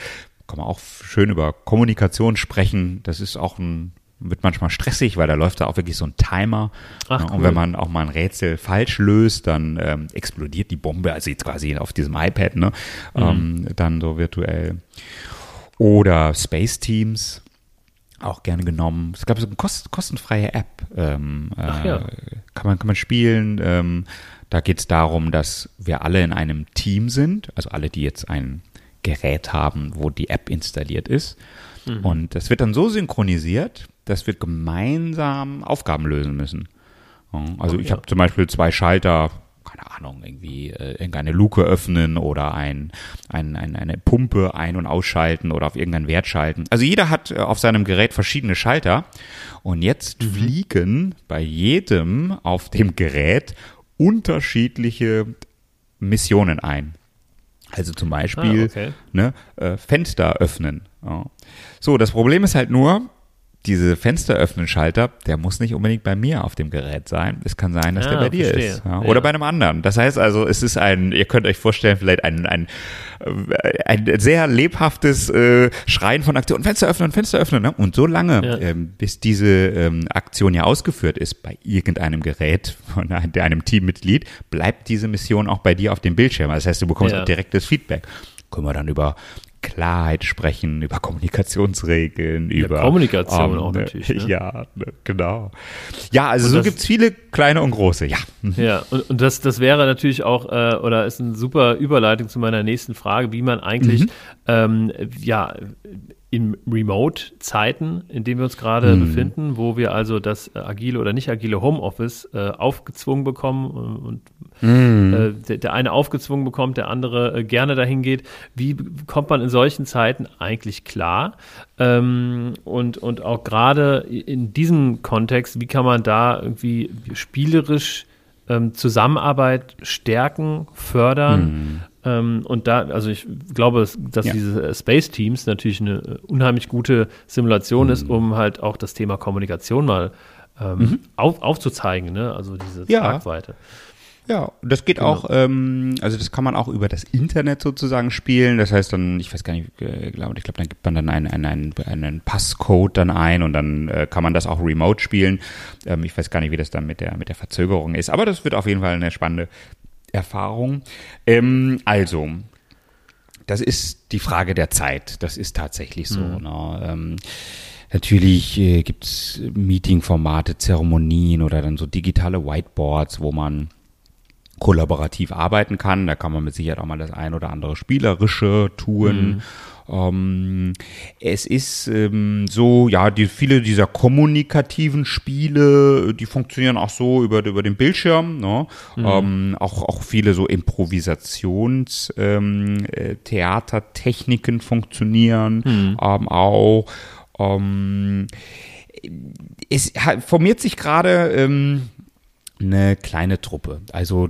kann man auch schön über Kommunikation sprechen. Das ist auch ein wird manchmal stressig, weil da läuft da auch wirklich so ein Timer. Ach, cool. Und wenn man auch mal ein Rätsel falsch löst, dann ähm, explodiert die Bombe, also jetzt quasi auf diesem iPad, ne? Mhm. Ähm, dann so virtuell. Oder Space Teams, auch gerne genommen. Es gab so eine kost kostenfreie App. Ähm, Ach, ja. Äh, kann, man, kann man spielen. Ähm, da geht es darum, dass wir alle in einem Team sind, also alle, die jetzt ein Gerät haben, wo die App installiert ist. Mhm. Und das wird dann so synchronisiert, dass wir gemeinsam Aufgaben lösen müssen. Also ich habe zum Beispiel zwei Schalter, keine Ahnung, irgendwie äh, irgendeine Luke öffnen oder ein, ein, ein, eine Pumpe ein- und ausschalten oder auf irgendeinen Wert schalten. Also jeder hat äh, auf seinem Gerät verschiedene Schalter und jetzt mhm. fliegen bei jedem auf dem Gerät unterschiedliche Missionen ein. Also zum Beispiel ah, okay. ne, äh, Fenster öffnen. Ja. So, das Problem ist halt nur, diese Fensteröffnen-Schalter, der muss nicht unbedingt bei mir auf dem Gerät sein. Es kann sein, dass ah, der bei dir verstehe. ist. Ja, oder ja. bei einem anderen. Das heißt also, es ist ein, ihr könnt euch vorstellen, vielleicht ein, ein, äh, ein sehr lebhaftes äh, Schreien von Aktion. Fenster öffnen, Fenster öffnen. Ne? Und so lange, ja. ähm, bis diese ähm, Aktion ja ausgeführt ist bei irgendeinem Gerät von einem Teammitglied, bleibt diese Mission auch bei dir auf dem Bildschirm. Das heißt, du bekommst auch direktes Feedback können wir dann über Klarheit sprechen, über Kommunikationsregeln, ja, über Kommunikation um, auch natürlich. Ne? Ja, ne, genau. Ja, also und so gibt es viele kleine und große, ja. Ja, und, und das, das wäre natürlich auch, äh, oder ist eine super Überleitung zu meiner nächsten Frage, wie man eigentlich mhm. ähm, ja in Remote-Zeiten, in denen wir uns gerade mhm. befinden, wo wir also das äh, agile oder nicht agile Homeoffice äh, aufgezwungen bekommen und mhm. äh, der, der, eine aufgezwungen bekommt, der andere äh, gerne dahin geht. Wie kommt man in solchen Zeiten eigentlich klar? Ähm, und, und auch gerade in diesem Kontext, wie kann man da irgendwie spielerisch ähm, Zusammenarbeit stärken, fördern? Mhm. Ähm, und da, also ich glaube, dass ja. diese Space Teams natürlich eine äh, unheimlich gute Simulation mhm. ist, um halt auch das Thema Kommunikation mal ähm, mhm. auf, aufzuzeigen, ne? Also diese ja. Tragweite. Ja, das geht genau. auch, ähm, also das kann man auch über das Internet sozusagen spielen. Das heißt dann, ich weiß gar nicht, äh, glaube ich glaube, dann gibt man dann einen, einen, einen Passcode dann ein und dann äh, kann man das auch remote spielen. Ähm, ich weiß gar nicht, wie das dann mit der mit der Verzögerung ist, aber das wird auf jeden Fall eine spannende Erfahrung. Ähm, also, das ist die Frage der Zeit. Das ist tatsächlich so. Mhm. Ne? Ähm, natürlich äh, gibt es Meeting-Formate, Zeremonien oder dann so digitale Whiteboards, wo man kollaborativ arbeiten kann. Da kann man mit Sicherheit auch mal das ein oder andere Spielerische tun. Mhm. Ähm, es ist ähm, so, ja, die, viele dieser kommunikativen Spiele, die funktionieren auch so über, über den Bildschirm. Ne? Mhm. Ähm, auch, auch viele so Improvisationstheatertechniken ähm, äh, funktionieren mhm. ähm, auch. Ähm, es formiert sich gerade ähm, eine kleine Truppe. Also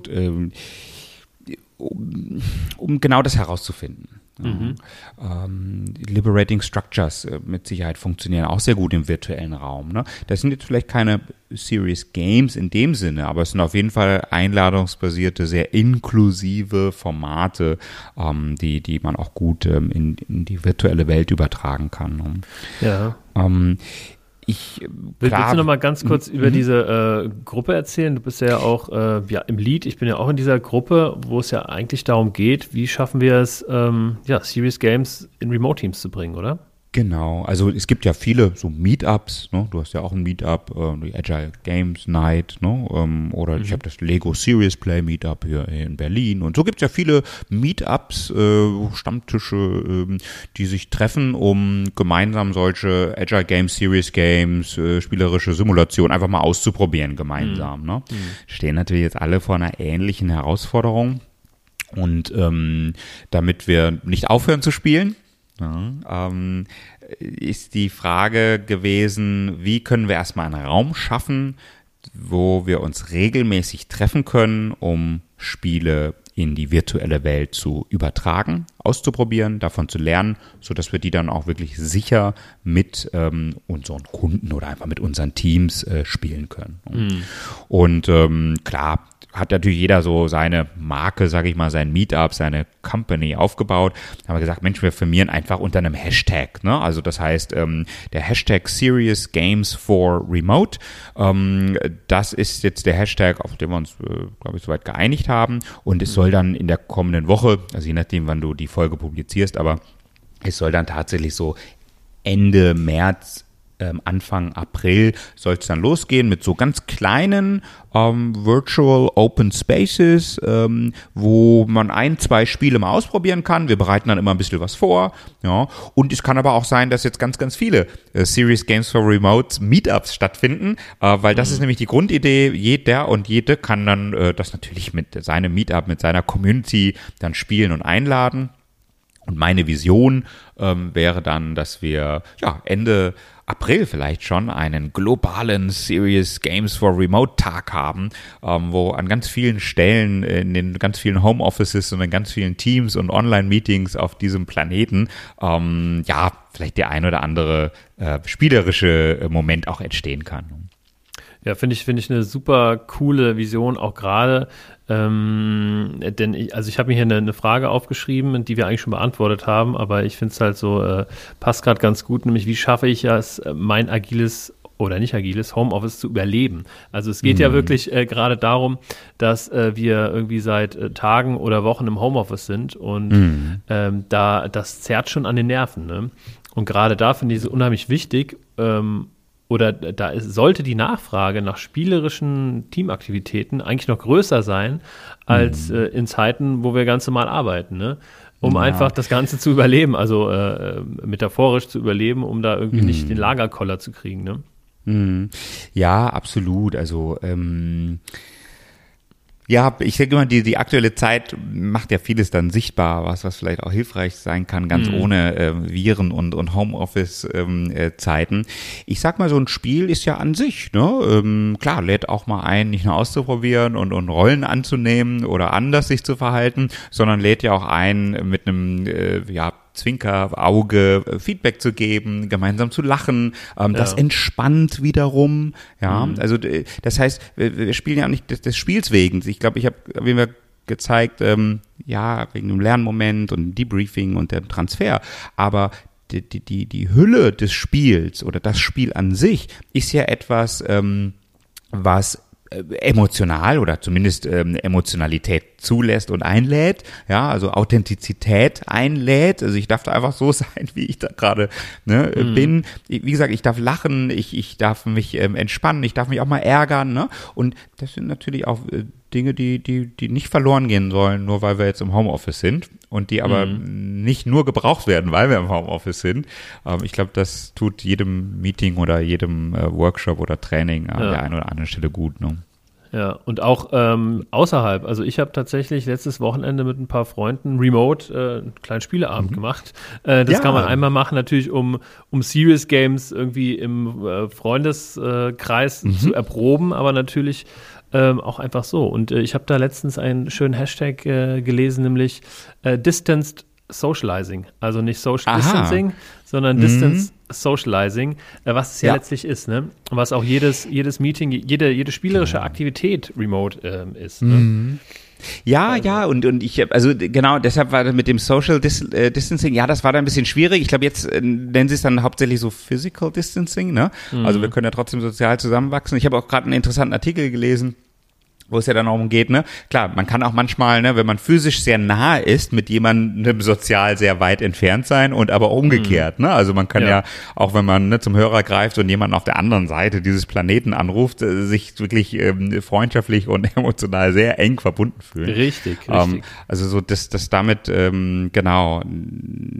um, um genau das herauszufinden. Mhm. Ähm, Liberating Structures äh, mit Sicherheit funktionieren auch sehr gut im virtuellen Raum. Ne? Das sind jetzt vielleicht keine Serious Games in dem Sinne, aber es sind auf jeden Fall einladungsbasierte, sehr inklusive Formate, ähm, die, die man auch gut ähm, in, in, die virtuelle Welt übertragen kann. Ne? Ja. Ich, klar, Willst du noch mal ganz kurz mhm. über diese äh, Gruppe erzählen? Du bist ja auch äh, ja, im Lead. Ich bin ja auch in dieser Gruppe, wo es ja eigentlich darum geht, wie schaffen wir es, ähm, ja, Serious Games in Remote-Teams zu bringen, oder? Genau, also es gibt ja viele so Meetups, ne? du hast ja auch ein Meetup, äh, die Agile Games Night, ne? ähm, oder mhm. ich habe das Lego Serious Play Meetup hier in Berlin und so gibt es ja viele Meetups, äh, Stammtische, äh, die sich treffen, um gemeinsam solche Agile Games, Serious Games, äh, spielerische Simulation einfach mal auszuprobieren gemeinsam. Mhm. Ne? Mhm. Stehen natürlich jetzt alle vor einer ähnlichen Herausforderung und ähm, damit wir nicht aufhören zu spielen, ja, ähm, ist die Frage gewesen, wie können wir erstmal einen Raum schaffen, wo wir uns regelmäßig treffen können, um Spiele in die virtuelle Welt zu übertragen, auszuprobieren, davon zu lernen, so dass wir die dann auch wirklich sicher mit ähm, unseren Kunden oder einfach mit unseren Teams äh, spielen können. Mhm. Und ähm, klar, hat natürlich jeder so seine Marke, sage ich mal, sein Meetup, seine Company aufgebaut. Da haben wir gesagt, Mensch, wir firmieren einfach unter einem Hashtag. Ne? Also das heißt, ähm, der Hashtag Serious Games for Remote, ähm, das ist jetzt der Hashtag, auf den wir uns, äh, glaube ich, soweit geeinigt haben. Und es soll dann in der kommenden Woche, also je nachdem, wann du die Folge publizierst, aber es soll dann tatsächlich so Ende März ähm, Anfang April soll es dann losgehen mit so ganz kleinen ähm, Virtual Open Spaces, ähm, wo man ein, zwei Spiele mal ausprobieren kann. Wir bereiten dann immer ein bisschen was vor. Ja. Und es kann aber auch sein, dass jetzt ganz, ganz viele äh, Series Games for Remote Meetups stattfinden, äh, weil das mhm. ist nämlich die Grundidee. Jeder und jede kann dann äh, das natürlich mit seinem Meetup, mit seiner Community dann spielen und einladen. Und meine Vision ähm, wäre dann, dass wir ja Ende April vielleicht schon einen globalen Serious Games for Remote Tag haben, ähm, wo an ganz vielen Stellen, in den ganz vielen Homeoffices und in ganz vielen Teams und Online-Meetings auf diesem Planeten, ähm, ja, vielleicht der ein oder andere äh, spielerische äh, Moment auch entstehen kann. Ja, finde ich, finde ich eine super coole Vision, auch gerade, ähm, denn ich, also ich habe mir hier eine, eine, Frage aufgeschrieben, die wir eigentlich schon beantwortet haben, aber ich finde es halt so, äh, passt gerade ganz gut, nämlich wie schaffe ich es, äh, mein agiles oder nicht agiles Homeoffice zu überleben. Also es geht mhm. ja wirklich äh, gerade darum, dass äh, wir irgendwie seit äh, Tagen oder Wochen im Homeoffice sind und mhm. ähm, da das zerrt schon an den Nerven. Ne? Und gerade da finde ich es unheimlich wichtig, ähm, oder da ist, sollte die Nachfrage nach spielerischen Teamaktivitäten eigentlich noch größer sein als mhm. äh, in Zeiten, wo wir ganz normal arbeiten, ne? Um ja. einfach das Ganze zu überleben, also äh, metaphorisch zu überleben, um da irgendwie mhm. nicht den Lagerkoller zu kriegen, ne? Mhm. Ja, absolut. Also ähm, ja, ich denke mal, die, die aktuelle Zeit macht ja vieles dann sichtbar, was, was vielleicht auch hilfreich sein kann, ganz mhm. ohne äh, Viren und, und Homeoffice-Zeiten. Ähm, äh, ich sag mal, so ein Spiel ist ja an sich, ne? Ähm, klar, lädt auch mal ein, nicht nur auszuprobieren und, und Rollen anzunehmen oder anders sich zu verhalten, sondern lädt ja auch ein, mit einem, äh, ja, Zwinker, Auge, äh, Feedback zu geben, gemeinsam zu lachen. Ähm, ja. Das entspannt wiederum. Ja, mhm. also das heißt, wir, wir, spielen ja auch nicht des, des Spiels wegen. Ich glaube, ich habe, wie wir gezeigt, ähm, ja, wegen dem Lernmoment und Debriefing und dem Transfer. Aber die, die, die, die Hülle des Spiels oder das Spiel an sich ist ja etwas, ähm, was emotional oder zumindest ähm, Emotionalität zulässt und einlädt, ja, also Authentizität einlädt, also ich darf da einfach so sein, wie ich da gerade ne, mhm. bin. Wie gesagt, ich darf lachen, ich, ich darf mich ähm, entspannen, ich darf mich auch mal ärgern, ne? Und das sind natürlich auch äh, Dinge, die, die, die nicht verloren gehen sollen, nur weil wir jetzt im Homeoffice sind und die aber mhm. nicht nur gebraucht werden, weil wir im Homeoffice sind. Ähm, ich glaube, das tut jedem Meeting oder jedem äh, Workshop oder Training an ja. der einen oder anderen Stelle gut. Ne? Ja, und auch ähm, außerhalb. Also ich habe tatsächlich letztes Wochenende mit ein paar Freunden remote äh, einen kleinen Spieleabend mhm. gemacht. Äh, das ja. kann man einmal machen, natürlich, um, um Serious Games irgendwie im äh, Freundeskreis mhm. zu erproben, aber natürlich ähm, auch einfach so. Und äh, ich habe da letztens einen schönen Hashtag äh, gelesen, nämlich äh, Distanced Socializing. Also nicht Social Aha. Distancing, sondern Mhm. Distance Socializing, äh, was es ja, Ja. letztlich ist, ne? Was auch jedes, jedes Meeting, jede, jede spielerische Aktivität remote ähm, ist. Ne? Mhm. Ja, ja, und, und ich, also genau, deshalb war das mit dem Social Dis äh, Distancing, ja, das war da ein bisschen schwierig. Ich glaube, jetzt äh, nennen sie es dann hauptsächlich so Physical Distancing, ne? Also wir können ja trotzdem sozial zusammenwachsen. Ich habe auch gerade einen interessanten Artikel gelesen, wo es ja dann darum geht, ne? Klar, man kann auch manchmal, ne, wenn man physisch sehr nahe ist, mit jemandem sozial sehr weit entfernt sein und aber umgekehrt, ne? Also man kann ja, Ja. auch wenn man ne, zum Hörer greift und jemanden auf der anderen Seite dieses Planeten anruft, äh, sich wirklich ähm, freundschaftlich und emotional sehr eng verbunden fühlen. Richtig, Ähm, richtig. also so, dass das damit ähm, genau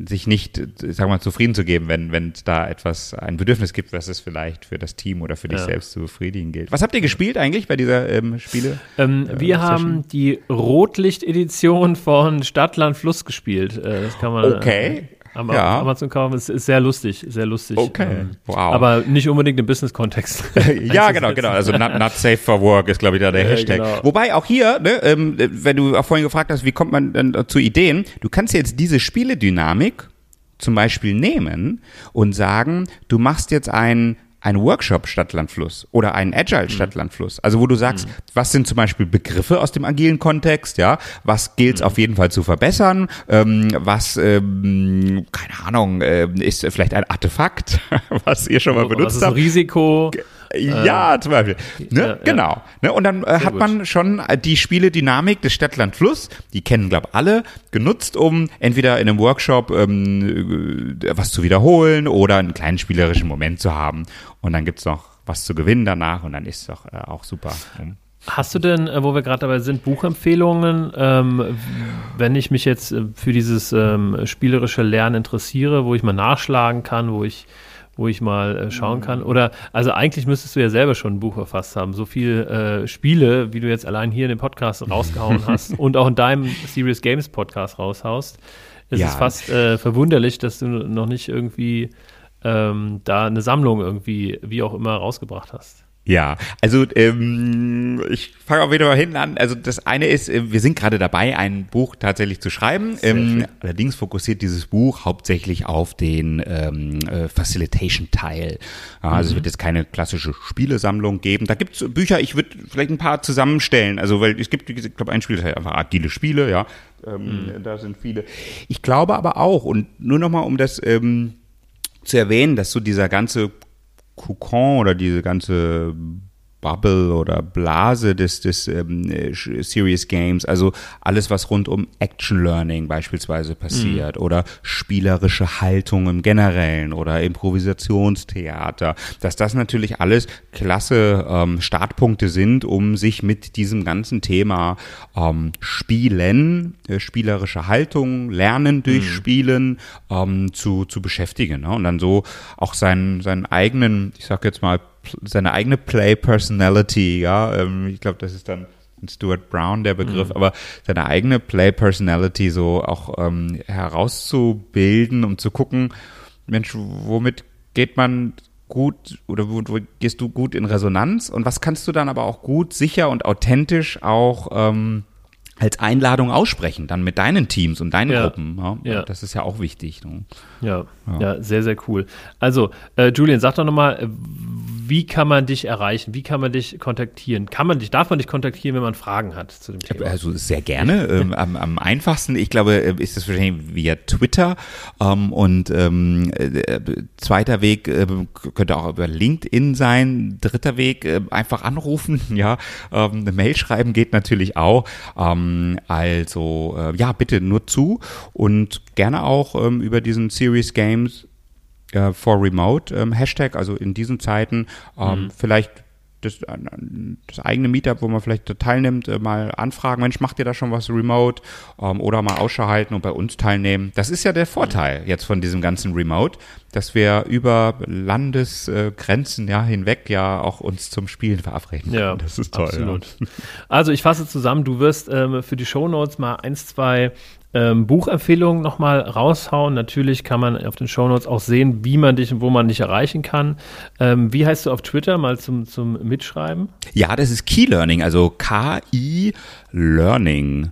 sich nicht, sagen wir mal, zufrieden zu geben, wenn wenn es da etwas ein Bedürfnis gibt, was es vielleicht für das Team oder für dich Ja. selbst zu befriedigen gilt. Was habt ihr gespielt eigentlich bei dieser ähm, Spiele? Ähm, wir Session? haben die Rotlicht-Edition von Stadtland Fluss gespielt. Äh, das kann man Okay. äh, am Ja. Amazon kaufen. Es ist sehr lustig, sehr lustig. Okay. Ähm, Wow. Aber nicht unbedingt im Business-Kontext. ja, genau, genau. Also not, not safe for work ist, glaube ich, da der Ja, Hashtag. genau. Wobei auch hier, ne, ähm, wenn du auch vorhin gefragt hast, wie kommt man denn zu Ideen, du kannst jetzt diese Spieledynamik zum Beispiel nehmen und sagen, du machst jetzt ein ein Workshop Stadtlandfluss oder einen Agile Stadtlandfluss. Also wo du sagst, was sind zum Beispiel Begriffe aus dem agilen Kontext, ja, was gilt es auf jeden Fall zu verbessern, ähm, was, ähm, keine Ahnung, äh, ist vielleicht ein Artefakt, was ihr schon mal Was benutzt ist ein habt. Risiko? Ja, zum Beispiel. Ne? ja. Genau. Ne? Und dann äh, hat gut. man schon äh, die Spiele-Dynamik des Stadtland Fluss, die kennen, glaube alle, genutzt, um entweder in einem Workshop ähm, äh, was zu wiederholen oder einen kleinen spielerischen Moment zu haben. Und dann gibt's noch was zu gewinnen danach und dann ist es doch äh, auch super. Hm. Hast du denn, äh, wo wir gerade dabei sind, Buchempfehlungen, ähm, wenn ich mich jetzt äh, für dieses ähm, spielerische Lernen interessiere, wo ich mal nachschlagen kann, wo ich wo ich mal äh, schauen kann. Oder also eigentlich müsstest du ja selber schon ein Buch verfasst haben. So viel äh, Spiele, wie du jetzt allein hier in dem Podcast rausgehauen hast und auch in deinem Serious Games Podcast raushaust, ist Ja. es fast äh, verwunderlich, dass du noch nicht irgendwie ähm, da eine Sammlung irgendwie, wie auch immer, rausgebracht hast. Ja, also ähm, ich fange auch wieder mal hinten an. Also das eine ist, äh, wir sind gerade dabei, ein Buch tatsächlich zu schreiben. Ähm, allerdings fokussiert dieses Buch hauptsächlich auf den ähm, äh, Facilitation-Teil. Also es wird jetzt keine klassische Spielesammlung geben. Da gibt's Bücher, ich würde vielleicht ein paar zusammenstellen. Also weil es gibt, ich glaube, ein Spiel das heißt einfach agile Spiele, ja. Ähm, Da sind viele. Ich glaube aber auch, und nur nochmal, um das ähm, zu erwähnen, dass so dieser ganze Kokon oder diese ganze Bubble oder Blase des, des ähm, äh, Serious Games, also alles, was rund um Action Learning beispielsweise passiert oder spielerische Haltung im Generellen oder Improvisationstheater, dass das natürlich alles klasse ähm, Startpunkte sind, um sich mit diesem ganzen Thema ähm, Spielen, äh, spielerische Haltung, Lernen durch Spielen ähm, zu, zu beschäftigen. Ne? Und dann so auch seinen, seinen eigenen, ich sag jetzt mal, seine eigene Play Personality, ja, ähm, ich glaube, das ist dann Stuart Brown der Begriff, aber seine eigene Play Personality so auch ähm, herauszubilden, um zu gucken, Mensch, womit geht man gut oder wo, wo gehst du gut in Resonanz und was kannst du dann aber auch gut, sicher und authentisch auch ähm, als Einladung aussprechen, dann mit deinen Teams und deinen Ja. Gruppen. Ja? Ja. Das ist ja auch wichtig. Ne? Ja, ja, sehr, sehr cool. Also, äh, Julian, sag doch nochmal, äh, wie kann man dich erreichen? Wie kann man dich kontaktieren? Kann man dich, darf man dich kontaktieren, wenn man Fragen hat zu dem Thema? Also sehr gerne. ähm, am, am einfachsten, ich glaube, äh, ist es wahrscheinlich via Twitter. Ähm, und ähm, äh, zweiter Weg äh, könnte auch über LinkedIn sein. Dritter Weg, äh, einfach anrufen, ja. Ähm, eine Mail schreiben geht natürlich auch. Ähm, also äh, ja, bitte nur zu und gerne auch ähm, über diesen Series Games äh, for Remote ähm, Hashtag, also in diesen Zeiten ähm, vielleicht das, das eigene Meetup, wo man vielleicht da teilnimmt, äh, mal anfragen, Mensch, macht ihr da schon was remote ähm, oder mal Ausschau halten und bei uns teilnehmen. Das ist ja der Vorteil jetzt von diesem ganzen Remote, dass wir über Landesgrenzen ja hinweg ja auch uns zum Spielen verabreden Ja, können. Das ist toll. absolut. Also ich fasse zusammen, du wirst ähm, für die Shownotes mal eins, zwei ähm, Buchempfehlungen nochmal raushauen. Natürlich kann man auf den Shownotes auch sehen, wie man dich und wo man dich erreichen kann. Ähm, wie heißt du auf Twitter mal zum, zum Mitschreiben? Ja, das ist Key Learning, also K-I Learning.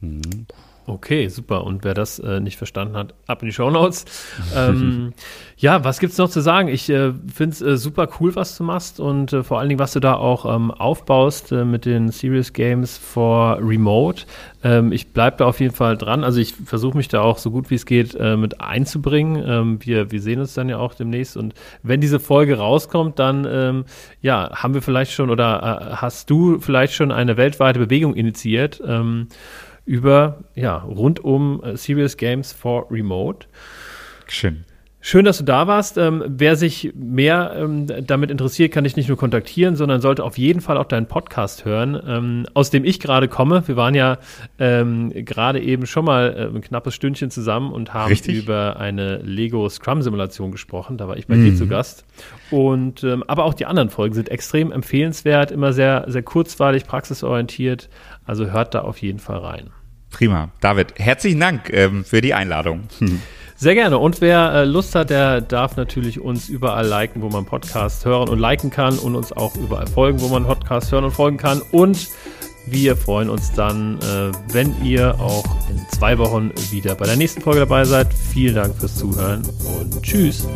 Mhm. Okay, super. Und wer das äh, nicht verstanden hat, ab in die Show Notes. ähm, ja, was gibt's noch zu sagen? Ich äh, finde es äh, super cool, was du machst und äh, vor allen Dingen, was du da auch ähm, aufbaust äh, mit den Serious Games for Remote. Ähm, ich bleibe da auf jeden Fall dran. Also ich versuche mich da auch so gut wie es geht äh, mit einzubringen. Ähm, wir, wir sehen uns dann ja auch demnächst und wenn diese Folge rauskommt, dann ähm, ja, haben wir vielleicht schon oder hast du vielleicht schon eine weltweite Bewegung initiiert. Über, ja, rund um äh, Serious Games for Remote. Schön. Schön, dass du da warst. Ähm, wer sich mehr ähm, damit interessiert, kann dich nicht nur kontaktieren, sondern sollte auf jeden Fall auch deinen Podcast hören, ähm, aus dem ich gerade komme. Wir waren ja ähm, gerade eben schon mal äh, ein knappes Stündchen zusammen und haben Richtig? über eine Lego Scrum Simulation gesprochen. Da war ich bei mhm. dir zu Gast. Und ähm, aber auch die anderen Folgen sind extrem empfehlenswert, immer sehr sehr kurzweilig, praxisorientiert. Also hört da auf jeden Fall rein. Prima. David, herzlichen Dank ähm, für die Einladung. Sehr gerne. Und wer äh, Lust hat, der darf natürlich uns überall liken, wo man Podcast hören und liken kann und uns auch überall folgen, wo man Podcast hören und folgen kann. Und wir freuen uns dann, äh, wenn ihr auch in zwei Wochen wieder bei der nächsten Folge dabei seid. Vielen Dank fürs Zuhören und tschüss.